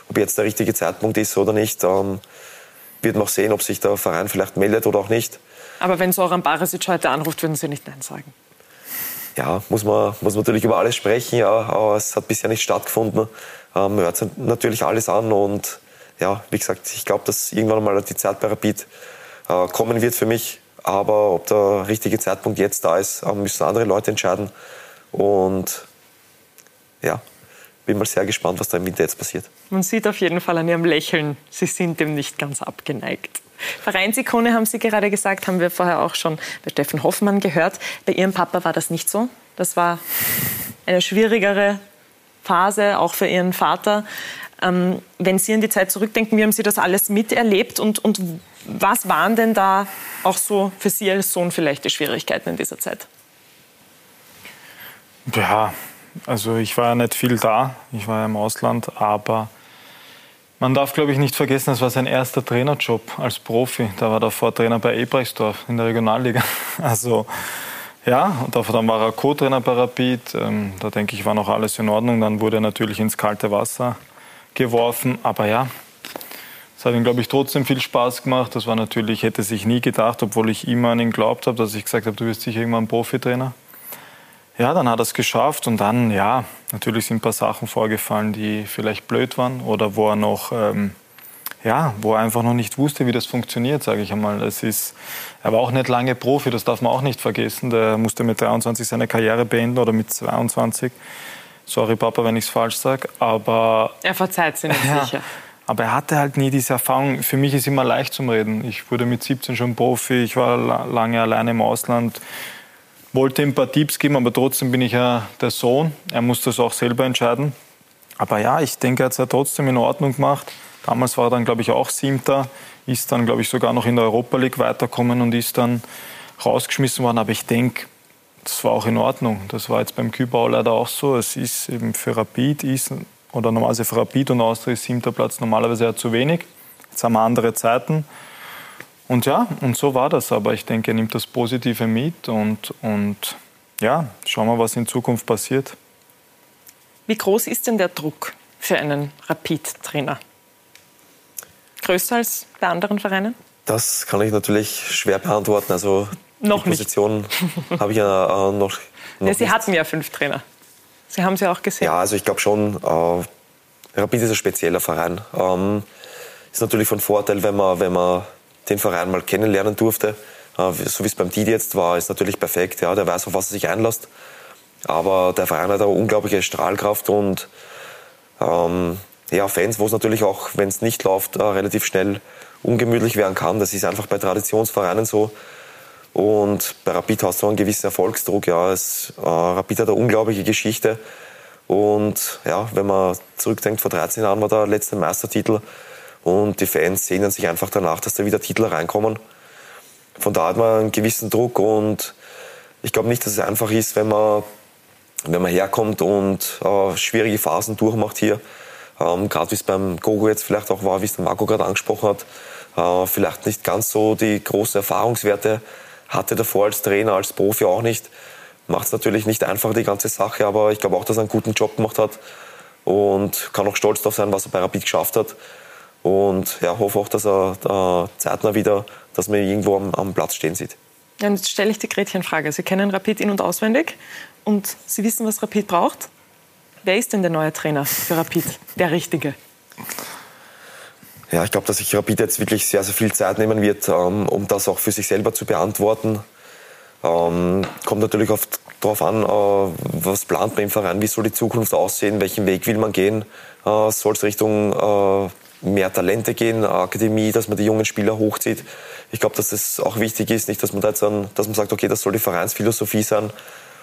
Ob jetzt der richtige Zeitpunkt ist oder nicht, ähm, wird man auch sehen, ob sich der Verein vielleicht meldet oder auch nicht. Aber wenn Soran Barisic heute anruft, würden Sie nicht Nein sagen? Ja, muss man, muss man natürlich über alles sprechen, ja, aber es hat bisher nicht stattgefunden. Ähm, hört natürlich alles an und ja, wie gesagt, ich glaube, dass irgendwann mal die Zeit bei Rapid äh, kommen wird für mich. Aber ob der richtige Zeitpunkt jetzt da ist, äh, müssen andere Leute entscheiden. Und ja, bin mal sehr gespannt, was da im Winter jetzt passiert. Man sieht auf jeden Fall an Ihrem Lächeln, Sie sind dem nicht ganz abgeneigt. Vereinsikone haben Sie gerade gesagt, haben wir vorher auch schon bei Steffen Hoffmann gehört. Bei Ihrem Papa war das nicht so. Das war eine schwierigere Phase, auch für Ihren Vater. Ähm, wenn Sie an die Zeit zurückdenken, wie haben Sie das alles miterlebt und, und was waren denn da auch so für Sie als Sohn vielleicht die Schwierigkeiten in dieser Zeit? Ja, also ich war ja nicht viel da, ich war ja im Ausland, aber man darf, glaube ich, nicht vergessen, es war sein erster Trainerjob als Profi. Da war er Vortrainer bei Ebrechtsdorf in der Regionalliga. Also ja, und dann war er Co-Trainer bei Rapid. Ähm, da denke ich, war noch alles in Ordnung. Dann wurde er natürlich ins kalte Wasser geworfen. Aber ja, es hat ihm, glaube ich, trotzdem viel Spaß gemacht. Das war natürlich, hätte sich nie gedacht, obwohl ich immer an ihn geglaubt habe, dass ich gesagt habe, du wirst sicher irgendwann Profitrainer. Ja, dann hat er es geschafft und dann, ja, natürlich sind ein paar Sachen vorgefallen, die vielleicht blöd waren oder wo er noch, ähm, ja, wo er einfach noch nicht wusste, wie das funktioniert, sage ich einmal. Es ist, er war auch nicht lange Profi, das darf man auch nicht vergessen. Der musste mit 23 seine Karriere beenden oder mit 22. Sorry, Papa, wenn ich es falsch sage, aber... Er verzeiht sie nicht ja, sicher. Aber er hatte halt nie diese Erfahrung. Für mich ist immer leicht zum Reden. Ich wurde mit 17 schon Profi, ich war lange alleine im Ausland wollte ihm ein paar Tipps geben, aber trotzdem bin ich ja der Sohn. Er muss das auch selber entscheiden. Aber ja, ich denke, er hat es ja trotzdem in Ordnung gemacht. Damals war er dann, glaube ich, auch Siebter, ist dann, glaube ich, sogar noch in der Europa League weitergekommen und ist dann rausgeschmissen worden. Aber ich denke, das war auch in Ordnung. Das war jetzt beim Kübau leider auch so. Es ist eben für Rapid ist, oder normalerweise für Rapid und Austria ist siebter Platz normalerweise ja zu wenig. Jetzt haben wir andere Zeiten. Und ja, und so war das. Aber ich denke, er nimmt das Positive mit und, und ja, schauen wir, was in Zukunft passiert. Wie groß ist denn der Druck für einen Rapid-Trainer? Größer als bei anderen Vereinen? Das kann ich natürlich schwer beantworten. Also noch die Position habe ich ja äh, noch, noch ja, Sie nicht. hatten ja fünf Trainer. Sie haben sie auch gesehen. Ja, also ich glaube schon, äh, Rapid ist ein spezieller Verein. Ähm, ist natürlich von Vorteil, wenn man, wenn man den Verein mal kennenlernen durfte. Äh, so wie es beim Didi jetzt war, ist natürlich perfekt. Ja, der weiß, auf was er sich einlässt. Aber der Verein hat eine unglaubliche Strahlkraft und ähm, ja, Fans, wo es natürlich auch, wenn es nicht läuft, äh, relativ schnell ungemütlich werden kann. Das ist einfach bei Traditionsvereinen so. Und bei Rapid hast du einen gewissen Erfolgsdruck. Ja, es, äh, Rapid hat eine unglaubliche Geschichte. Und ja, wenn man zurückdenkt, vor 13 Jahren war der letzte Meistertitel. Und die Fans sehnen sich einfach danach, dass da wieder Titel reinkommen. Von da hat man einen gewissen Druck. Und ich glaube nicht, dass es einfach ist, wenn man, wenn man herkommt und äh, schwierige Phasen durchmacht hier. Ähm, gerade wie es beim Gogo jetzt vielleicht auch war, wie es der Marco gerade angesprochen hat. Äh, vielleicht nicht ganz so die großen Erfahrungswerte hatte davor als Trainer, als Profi auch nicht. Macht es natürlich nicht einfach, die ganze Sache, aber ich glaube auch, dass er einen guten Job gemacht hat und kann auch stolz darauf sein, was er bei Rapid geschafft hat. Und ja, hoffe auch, dass er äh, zeitnah wieder, dass man irgendwo am, am Platz stehen sieht. Ja, jetzt stelle ich die Gretchenfrage. Sie kennen Rapid in- und auswendig und Sie wissen, was Rapid braucht. Wer ist denn der neue Trainer für Rapid? Der Richtige? Ja, ich glaube, dass sich Rapid jetzt wirklich sehr, sehr viel Zeit nehmen wird, ähm, um das auch für sich selber zu beantworten. Ähm, kommt natürlich oft darauf an, äh, was plant man im Verein, wie soll die Zukunft aussehen, welchen Weg will man gehen. Äh, soll es Richtung äh, mehr Talente gehen, Akademie, dass man die jungen Spieler hochzieht. Ich glaube, dass das auch wichtig ist, nicht, dass man da jetzt dann, dass man sagt, okay, das soll die Vereinsphilosophie sein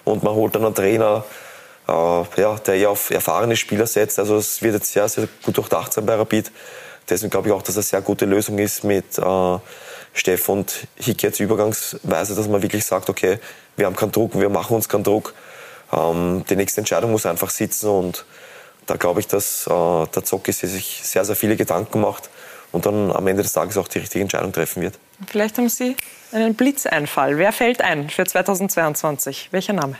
und man holt dann einen Trainer, äh, ja, der eher auf erfahrene Spieler setzt. Also es wird jetzt sehr, sehr gut durchdacht sein bei Rapid. Deswegen glaube ich auch, dass es eine sehr gute Lösung ist mit äh, Steff und Hick jetzt übergangsweise, dass man wirklich sagt, okay, wir haben keinen Druck, wir machen uns keinen Druck. Ähm, die nächste Entscheidung muss einfach sitzen und da glaube ich, dass äh, der Zocki sich sehr, sehr viele Gedanken macht und dann am Ende des Tages auch die richtige Entscheidung treffen wird. Vielleicht haben Sie einen Blitzeinfall. Wer fällt ein für 2022? Welcher Name?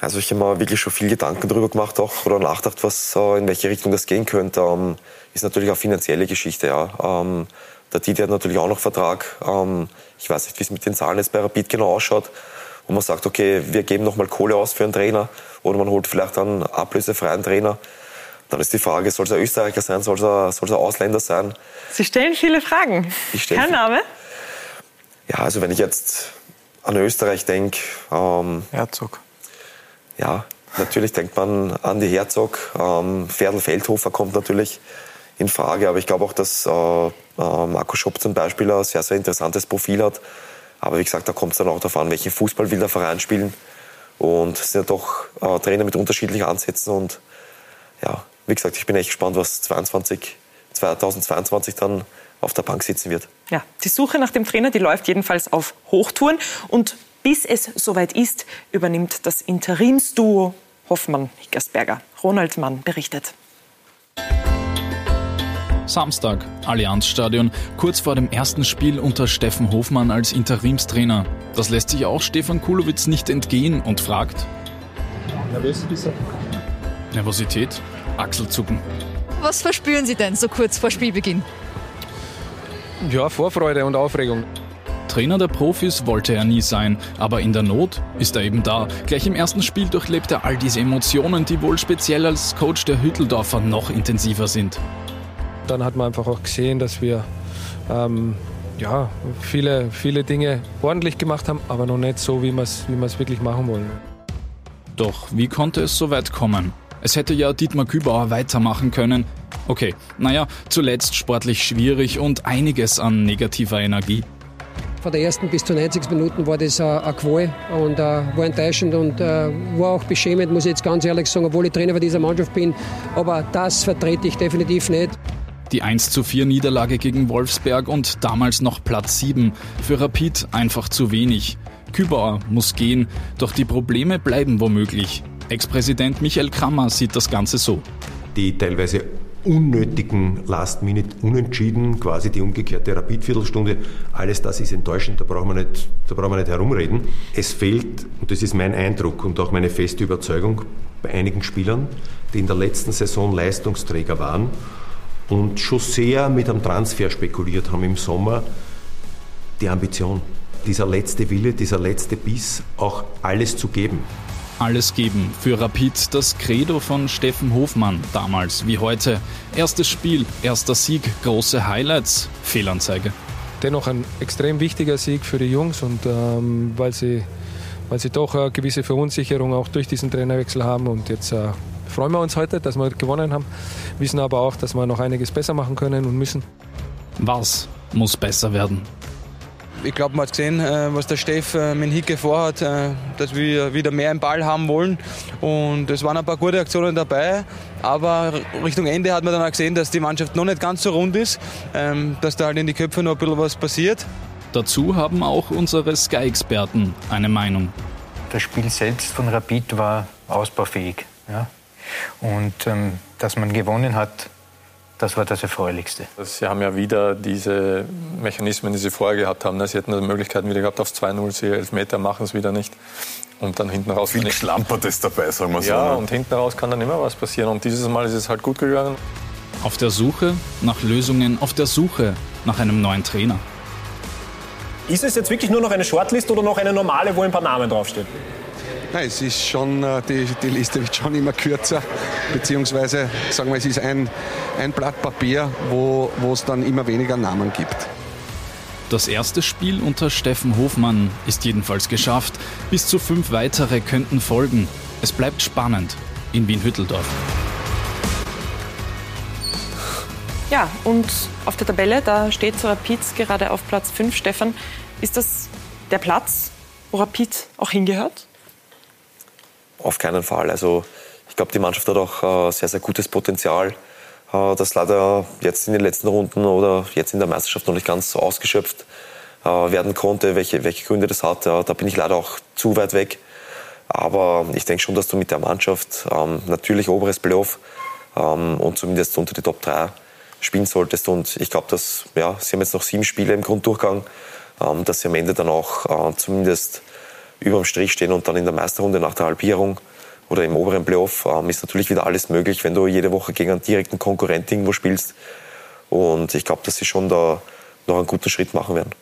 Also ich habe mir wirklich schon viel Gedanken darüber gemacht auch oder nachgedacht, was äh, in welche Richtung das gehen könnte. Ähm, ist natürlich auch finanzielle Geschichte. Ja. Ähm, der Didi hat natürlich auch noch Vertrag. Ähm, ich weiß nicht, wie es mit den Zahlen jetzt bei Rapid genau ausschaut. Wo man sagt, okay, wir geben noch mal Kohle aus für einen Trainer oder man holt vielleicht einen ablösefreien Trainer. Dann ist die Frage, soll es ein Österreicher sein, soll es ein, soll es ein Ausländer sein? Sie stellen viele Fragen. Ich stell Kein Name? Ja, also wenn ich jetzt an Österreich denke... Ähm, Herzog. Ja, natürlich denkt man an die Herzog. Ähm, Ferdl Feldhofer kommt natürlich in Frage, aber ich glaube auch, dass äh, äh, Marco Schopp zum Beispiel ein sehr, sehr interessantes Profil hat. Aber wie gesagt, da kommt es dann auch darauf an, welchen Fußball will der Verein spielen. Und es sind ja doch äh, Trainer mit unterschiedlichen Ansätzen. Und ja, wie gesagt, ich bin echt gespannt, was 22, 2022 dann auf der Bank sitzen wird. Ja, die Suche nach dem Trainer, die läuft jedenfalls auf Hochtouren. Und bis es soweit ist, übernimmt das Interimsduo Hoffmann-Hickersberger. Ronald Mann berichtet. Samstag, Allianzstadion, kurz vor dem ersten Spiel unter Steffen Hofmann als Interimstrainer. Das lässt sich auch Stefan Kulowitz nicht entgehen und fragt: Nervös bist du? Nervosität? Achselzucken. Was verspüren Sie denn so kurz vor Spielbeginn? Ja, Vorfreude und Aufregung. Trainer der Profis wollte er nie sein, aber in der Not ist er eben da. Gleich im ersten Spiel durchlebt er all diese Emotionen, die wohl speziell als Coach der Hütteldorfer noch intensiver sind. Dann hat man einfach auch gesehen, dass wir ähm, ja, viele, viele Dinge ordentlich gemacht haben, aber noch nicht so, wie wir es wie wirklich machen wollen. Doch wie konnte es so weit kommen? Es hätte ja Dietmar Kübauer weitermachen können. Okay, naja, zuletzt sportlich schwierig und einiges an negativer Energie. Von der ersten bis zur 90. Minuten war das eine Qual und äh, war enttäuschend und äh, war auch beschämend, muss ich jetzt ganz ehrlich sagen, obwohl ich Trainer von dieser Mannschaft bin. Aber das vertrete ich definitiv nicht. Die 1 zu 4 Niederlage gegen Wolfsberg und damals noch Platz 7. Für Rapid einfach zu wenig. Kübauer muss gehen, doch die Probleme bleiben womöglich. Ex-Präsident Michael Krammer sieht das Ganze so. Die teilweise unnötigen Last-Minute-Unentschieden, quasi die umgekehrte Rapid-Viertelstunde, alles das ist enttäuschend, da brauchen, wir nicht, da brauchen wir nicht herumreden. Es fehlt, und das ist mein Eindruck und auch meine feste Überzeugung, bei einigen Spielern, die in der letzten Saison Leistungsträger waren und schon sehr mit einem Transfer spekuliert haben im Sommer, die Ambition, dieser letzte Wille, dieser letzte Biss, auch alles zu geben alles geben. Für Rapid das Credo von Steffen Hofmann, damals wie heute. Erstes Spiel, erster Sieg, große Highlights, Fehlanzeige. Dennoch ein extrem wichtiger Sieg für die Jungs und ähm, weil sie weil sie doch eine gewisse Verunsicherung auch durch diesen Trainerwechsel haben. Und jetzt äh, freuen wir uns heute, dass wir gewonnen haben, wissen aber auch, dass wir noch einiges besser machen können und müssen. Was muss besser werden? Ich glaube, man hat gesehen, äh, was der Steff äh, mit Hicke vorhat, äh, dass wir wieder mehr im Ball haben wollen. Und es waren ein paar gute Aktionen dabei. Aber Richtung Ende hat man dann auch gesehen, dass die Mannschaft noch nicht ganz so rund ist, ähm, dass da halt in die Köpfe noch ein bisschen was passiert. Dazu haben auch unsere Sky-Experten eine Meinung. Das Spiel selbst von Rapid war ausbaufähig. Ja? Und ähm, dass man gewonnen hat, das war das Erfreulichste. Sie haben ja wieder diese Mechanismen, die Sie vorher gehabt haben. Sie hätten die Möglichkeit wieder gehabt auf 2-0, Sie Elfmeter machen es wieder nicht. Und dann hinten raus. Viel Schlampertes dabei, sagen wir so. Ja, ne? und hinten raus kann dann immer was passieren. Und dieses Mal ist es halt gut gegangen. Auf der Suche nach Lösungen, auf der Suche nach einem neuen Trainer. Ist es jetzt wirklich nur noch eine Shortlist oder noch eine normale, wo ein paar Namen draufstehen? Nein, es ist schon, äh, die, die Liste wird schon immer kürzer, beziehungsweise sagen wir, es ist ein, ein Blatt Papier, wo, wo es dann immer weniger Namen gibt. Das erste Spiel unter Steffen Hofmann ist jedenfalls geschafft. Bis zu fünf weitere könnten folgen. Es bleibt spannend in Wien-Hütteldorf. Ja, und auf der Tabelle, da steht Rapid gerade auf Platz 5. Stefan, ist das der Platz, wo Rapid auch hingehört? Auf keinen Fall. Also ich glaube, die Mannschaft hat auch äh, sehr, sehr gutes Potenzial, äh, das leider jetzt in den letzten Runden oder jetzt in der Meisterschaft noch nicht ganz so ausgeschöpft äh, werden konnte. Welche, welche Gründe das hat, da bin ich leider auch zu weit weg. Aber ich denke schon, dass du mit der Mannschaft ähm, natürlich oberes Playoff ähm, und zumindest unter die Top 3 spielen solltest. Und ich glaube, dass ja, sie haben jetzt noch sieben Spiele im Grunddurchgang, ähm, dass sie am Ende dann auch zumindest über dem Strich stehen und dann in der Meisterrunde nach der Halbierung oder im oberen Playoff ähm, ist natürlich wieder alles möglich, wenn du jede Woche gegen einen direkten Konkurrenten irgendwo spielst. Und ich glaube, dass sie schon da noch einen guten Schritt machen werden.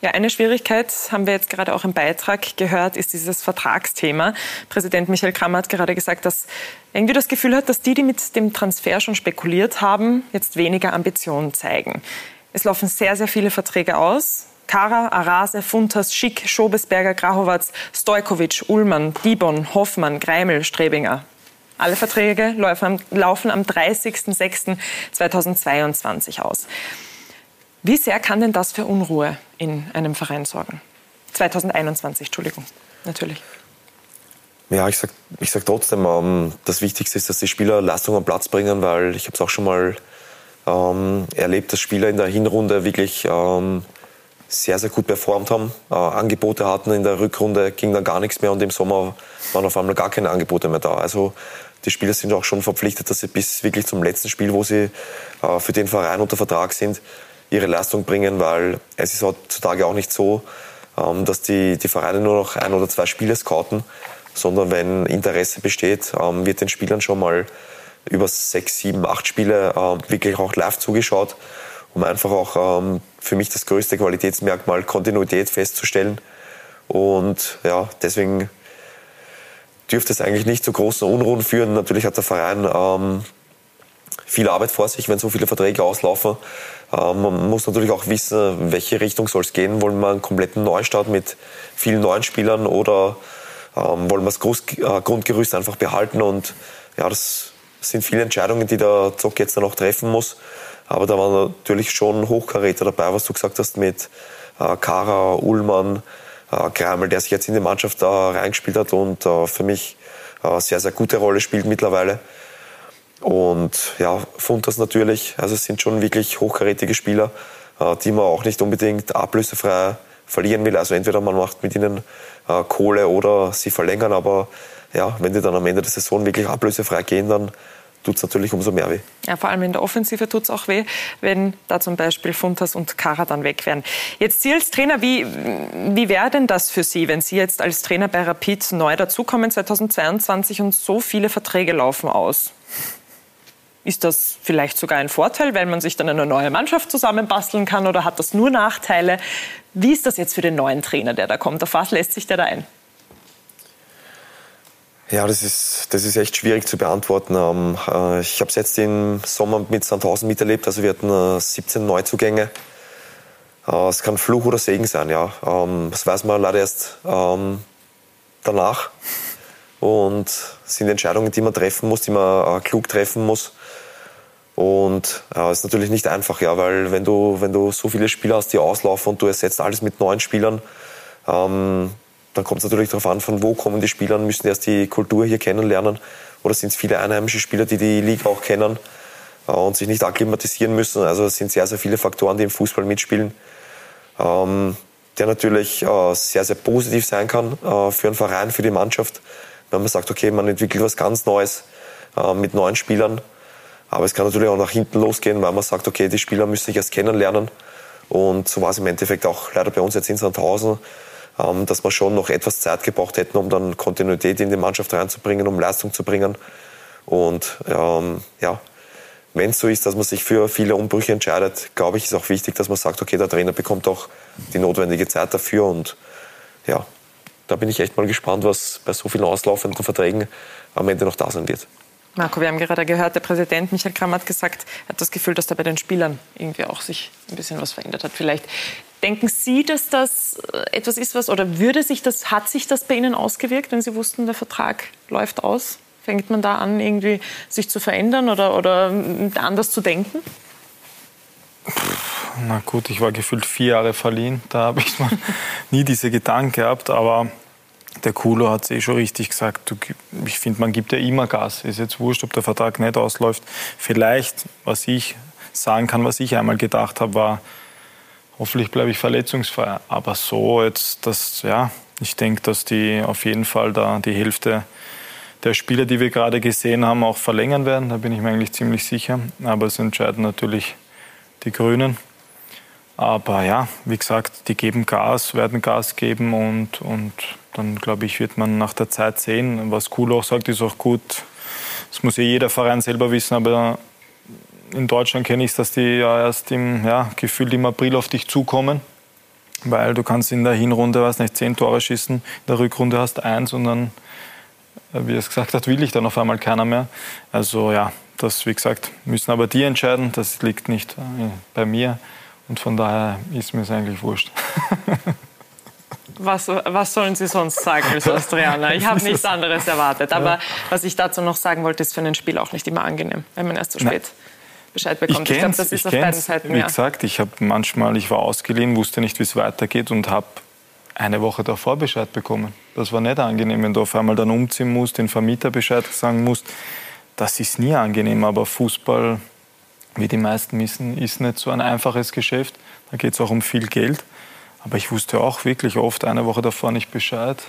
Ja, eine Schwierigkeit haben wir jetzt gerade auch im Beitrag gehört, ist dieses Vertragsthema. Präsident Michael Kramer hat gerade gesagt, dass irgendwie das Gefühl hat, dass die, die mit dem Transfer schon spekuliert haben, jetzt weniger Ambitionen zeigen. Es laufen sehr, sehr viele Verträge aus. Kara, Arase, Funtas, Schick, Schobesberger, Grahowatz, Stojkovic, Ullmann, Dibon, Hoffmann, Greimel, Strebinger. Alle Verträge laufen am 30.06.2022 aus. Wie sehr kann denn das für Unruhe in einem Verein sorgen? 2021, Entschuldigung, natürlich. Ja, ich sag, ich sag trotzdem, ähm, das Wichtigste ist, dass die Spieler Leistung am Platz bringen, weil ich habe es auch schon mal ähm, erlebt, dass Spieler in der Hinrunde wirklich ähm, sehr, sehr gut performt haben, äh, Angebote hatten. In der Rückrunde ging dann gar nichts mehr und im Sommer waren auf einmal gar keine Angebote mehr da. Also die Spieler sind auch schon verpflichtet, dass sie bis wirklich zum letzten Spiel, wo sie äh, für den Verein unter Vertrag sind, ihre Leistung bringen, weil es ist heutzutage auch nicht so, ähm, dass die, die Vereine nur noch ein oder zwei Spiele scouten, sondern wenn Interesse besteht, ähm, wird den Spielern schon mal über sechs, sieben, acht Spiele äh, wirklich auch live zugeschaut, einfach auch ähm, für mich das größte Qualitätsmerkmal Kontinuität festzustellen. Und ja, deswegen dürfte es eigentlich nicht zu großen Unruhen führen. Natürlich hat der Verein ähm, viel Arbeit vor sich, wenn so viele Verträge auslaufen. Ähm, man muss natürlich auch wissen, welche Richtung soll es gehen. Wollen wir einen kompletten Neustart mit vielen neuen Spielern oder ähm, wollen wir das Groß äh, Grundgerüst einfach behalten? Und ja, das sind viele Entscheidungen, die der Zock jetzt dann auch treffen muss. Aber da waren natürlich schon Hochkaräter dabei, was du gesagt hast mit äh, Kara, Ullmann, äh, Kramel, der sich jetzt in die Mannschaft äh, reingespielt hat und äh, für mich äh, sehr, sehr gute Rolle spielt mittlerweile. Und ja, Funtas natürlich. Also es sind schon wirklich hochkarätige Spieler, äh, die man auch nicht unbedingt ablösefrei verlieren will. Also entweder man macht mit ihnen äh, Kohle oder sie verlängern. Aber ja, wenn die dann am Ende der Saison wirklich ablösefrei gehen, dann tut es natürlich umso mehr weh. Ja, vor allem in der Offensive tut es auch weh, wenn da zum Beispiel Funtas und Kara dann weg wären. Jetzt Sie als Trainer, wie, wie wäre denn das für Sie, wenn Sie jetzt als Trainer bei Rapid neu dazukommen 2022 und so viele Verträge laufen aus? Ist das vielleicht sogar ein Vorteil, weil man sich dann eine neue Mannschaft zusammenbasteln kann oder hat das nur Nachteile? Wie ist das jetzt für den neuen Trainer, der da kommt? Auf was lässt sich der da ein? Ja, das ist, das ist echt schwierig zu beantworten. Ähm, äh, ich habe es jetzt im Sommer mit Sandhausen miterlebt. Also wir hatten 17 äh, Neuzugänge. Äh, es kann Fluch oder Segen sein, ja. Ähm, das weiß man leider erst ähm, danach. Und es sind Entscheidungen, die man treffen muss, die man klug treffen muss. Und ja, ist natürlich nicht einfach, ja, weil wenn du, wenn du so viele Spieler hast, die auslaufen und du ersetzt alles mit neuen Spielern, dann kommt es natürlich darauf an, von wo kommen die Spieler, müssen erst die Kultur hier kennenlernen oder sind es viele einheimische Spieler, die die Liga auch kennen äh, und sich nicht akklimatisieren müssen. Also es sind sehr, sehr viele Faktoren, die im Fußball mitspielen, ähm, der natürlich äh, sehr, sehr positiv sein kann äh, für einen Verein, für die Mannschaft, wenn man sagt, okay, man entwickelt was ganz Neues mit neuen Spielern. Aber es kann natürlich auch nach hinten losgehen, weil man sagt, okay, die Spieler müssen sich erst kennenlernen. Und so war es im Endeffekt auch leider bei uns jetzt in Sandhausen, ähm, dass wir schon noch etwas Zeit gebraucht hätten, um dann Kontinuität in die Mannschaft reinzubringen, um Leistung zu bringen. Und ähm, ja, wenn es so ist, dass man sich für viele Umbrüche entscheidet, glaube ich, ist auch wichtig, dass man sagt, okay, der Trainer bekommt auch die notwendige Zeit dafür. Und ja, da bin ich echt mal gespannt, was bei so vielen auslaufenden Verträgen am Ende noch da sein wird. Marco, wir haben gerade gehört, der Präsident Michael Kramm hat gesagt, er hat das Gefühl, dass da bei den Spielern irgendwie auch sich ein bisschen was verändert hat. Vielleicht denken Sie, dass das äh, etwas ist, was oder würde sich das, hat sich das bei Ihnen ausgewirkt, wenn Sie wussten, der Vertrag läuft aus? Fängt man da an, irgendwie sich zu verändern oder, oder anders zu denken? Na gut, ich war gefühlt vier Jahre verliehen. Da habe ich mal nie diese Gedanken gehabt. Aber der Kulo hat es eh schon richtig gesagt. Du, ich finde, man gibt ja immer Gas. Ist jetzt wurscht, ob der Vertrag nicht ausläuft. Vielleicht, was ich sagen kann, was ich einmal gedacht habe, war, hoffentlich bleibe ich verletzungsfrei. Aber so jetzt, das, ja, ich denke, dass die auf jeden Fall da die Hälfte der Spieler, die wir gerade gesehen haben, auch verlängern werden. Da bin ich mir eigentlich ziemlich sicher. Aber es entscheiden natürlich die Grünen. Aber ja, wie gesagt, die geben Gas, werden Gas geben und, und dann glaube ich, wird man nach der Zeit sehen. Was Kuhl auch sagt, ist auch gut. Das muss eh jeder Verein selber wissen, aber in Deutschland kenne ich es, dass die ja erst im, ja, gefühlt im April auf dich zukommen. Weil du kannst in der Hinrunde, weiß nicht, zehn Tore schießen, in der Rückrunde hast eins und dann, äh, wie er es gesagt hat, will ich dann auf einmal keiner mehr. Also ja, das, wie gesagt, müssen aber die entscheiden. Das liegt nicht äh, bei mir. Und von daher ist mir es eigentlich wurscht. Was, was, sollen Sie sonst sagen als Austrianer? Ich habe nichts anderes erwartet. Aber was ich dazu noch sagen wollte, ist für ein Spiel auch nicht immer angenehm, wenn man erst zu spät Nein. Bescheid bekommt. Ich, ich glaube, das ist auf beiden Seiten. Wie ja. gesagt, ich habe manchmal, ich war ausgeliehen, wusste nicht, wie es weitergeht und habe eine Woche davor Bescheid bekommen. Das war nicht angenehm, wenn du auf einmal dann umziehen musst, den Vermieter Bescheid sagen musst. Das ist nie angenehm, aber Fußball wie die meisten wissen, ist nicht so ein einfaches Geschäft. Da geht es auch um viel Geld. Aber ich wusste auch wirklich oft eine Woche davor nicht Bescheid.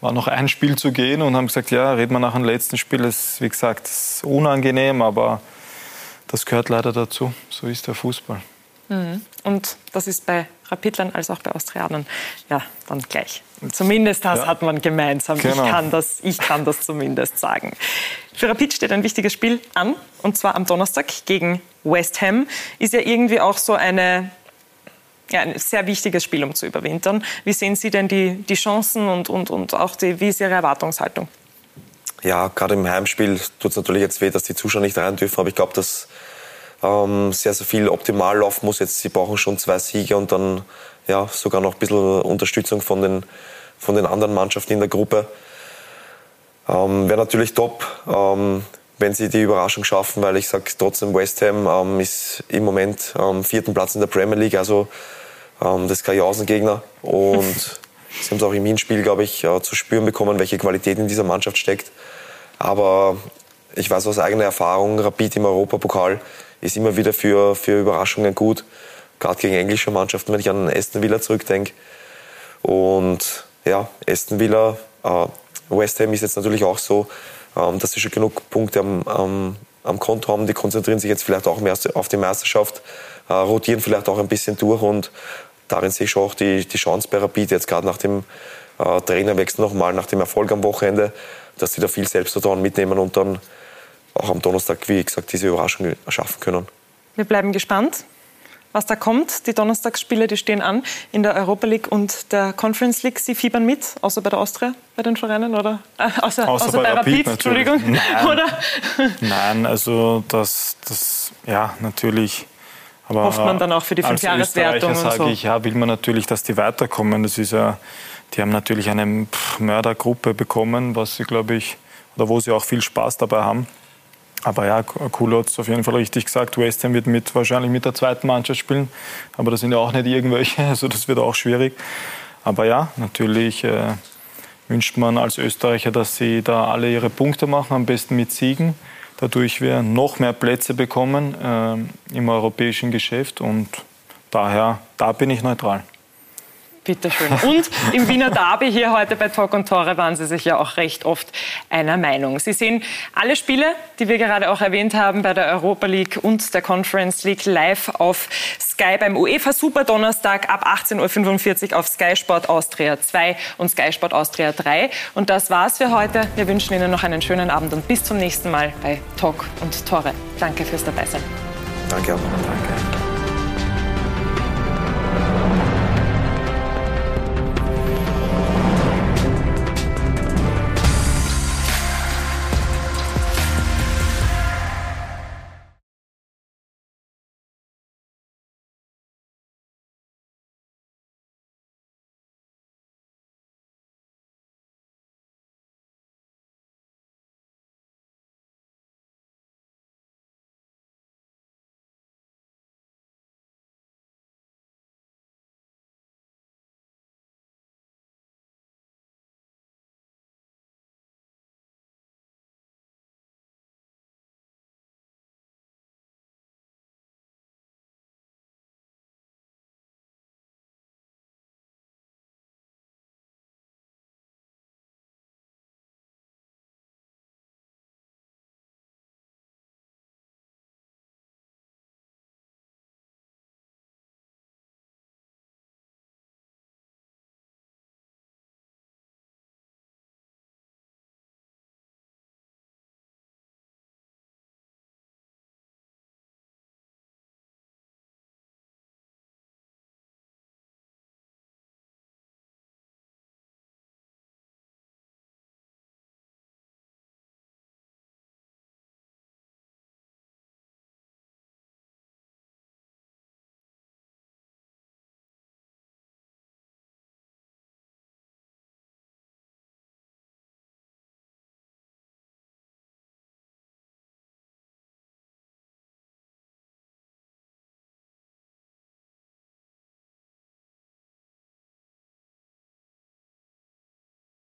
War noch ein Spiel zu gehen und haben gesagt, ja, reden wir nach dem letzten Spiel. Das ist, wie gesagt, ist unangenehm, aber das gehört leider dazu. So ist der Fußball. Mhm. Und das ist bei Rapidlern als auch bei Austrianern ja dann gleich. Zumindest das ja. hat man gemeinsam. Genau. Ich, kann das, ich kann das zumindest sagen. Für Rapid steht ein wichtiges Spiel an, und zwar am Donnerstag gegen West Ham. Ist ja irgendwie auch so eine, ja, ein sehr wichtiges Spiel, um zu überwintern. Wie sehen Sie denn die, die Chancen und, und, und auch die, wie ist Ihre Erwartungshaltung? Ja, gerade im Heimspiel tut es natürlich jetzt weh, dass die Zuschauer nicht rein dürfen, aber ich glaube, dass ähm, sehr, sehr viel optimal laufen muss. Jetzt, sie brauchen schon zwei Siege und dann ja, sogar noch ein bisschen Unterstützung von den, von den anderen Mannschaften in der Gruppe. Ähm, Wäre natürlich top, ähm, wenn sie die Überraschung schaffen, weil ich sage trotzdem, West Ham ähm, ist im Moment am vierten Platz in der Premier League, also ähm, das ist kein Jausengegner. Und sie haben es auch im Hinspiel, glaube ich, äh, zu spüren bekommen, welche Qualität in dieser Mannschaft steckt. Aber ich weiß aus eigener Erfahrung, Rapid im Europapokal ist immer wieder für, für Überraschungen gut. Gerade gegen englische Mannschaften, wenn ich an Aston Villa zurückdenke. Und ja, Aston Villa, äh, West Ham ist jetzt natürlich auch so, ähm, dass sie schon genug Punkte am, am, am Konto haben. Die konzentrieren sich jetzt vielleicht auch mehr auf die Meisterschaft, äh, rotieren vielleicht auch ein bisschen durch und darin sehe ich schon auch die, die Chance bei Rapid jetzt gerade nach dem äh, Trainerwechsel nochmal, nach dem Erfolg am Wochenende, dass sie da viel Selbstvertrauen mitnehmen und dann auch am Donnerstag, wie gesagt, diese Überraschung erschaffen können. Wir bleiben gespannt, was da kommt. Die Donnerstagsspiele, die stehen an in der Europa League und der Conference League. Sie fiebern mit, außer bei der Austria, bei den Vereinen, oder? Äh, außer, außer, außer, bei, bei Rapid, Rapid Entschuldigung. Nein. oder? Nein, also das, das, ja, natürlich. Aber Hofft man dann auch für die Fünfjahreswertung und so? sage ich, ja, will man natürlich, dass die weiterkommen. Das ist ja die haben natürlich eine Mördergruppe bekommen, was sie, glaube ich, oder wo sie auch viel Spaß dabei haben. Aber ja, Kulo hat es auf jeden Fall richtig gesagt. West Ham wird mit, wahrscheinlich mit der zweiten Mannschaft spielen. Aber das sind ja auch nicht irgendwelche, also das wird auch schwierig. Aber ja, natürlich äh, wünscht man als Österreicher, dass sie da alle ihre Punkte machen, am besten mit Siegen. Dadurch wir noch mehr Plätze bekommen äh, im europäischen Geschäft. Und daher, da bin ich neutral. Bitteschön. Und im Wiener Derby hier heute bei Talk und Tore waren Sie sich ja auch recht oft einer Meinung. Sie sehen alle Spiele, die wir gerade auch erwähnt haben, bei der Europa League und der Conference League live auf Sky beim UEFA Super Donnerstag ab 18.45 Uhr auf Sky Sport Austria 2 und Sky Sport Austria 3. Und das war's für heute. Wir wünschen Ihnen noch einen schönen Abend und bis zum nächsten Mal bei Talk und Tore. Danke fürs Dabeisein. Danke auch. Danke.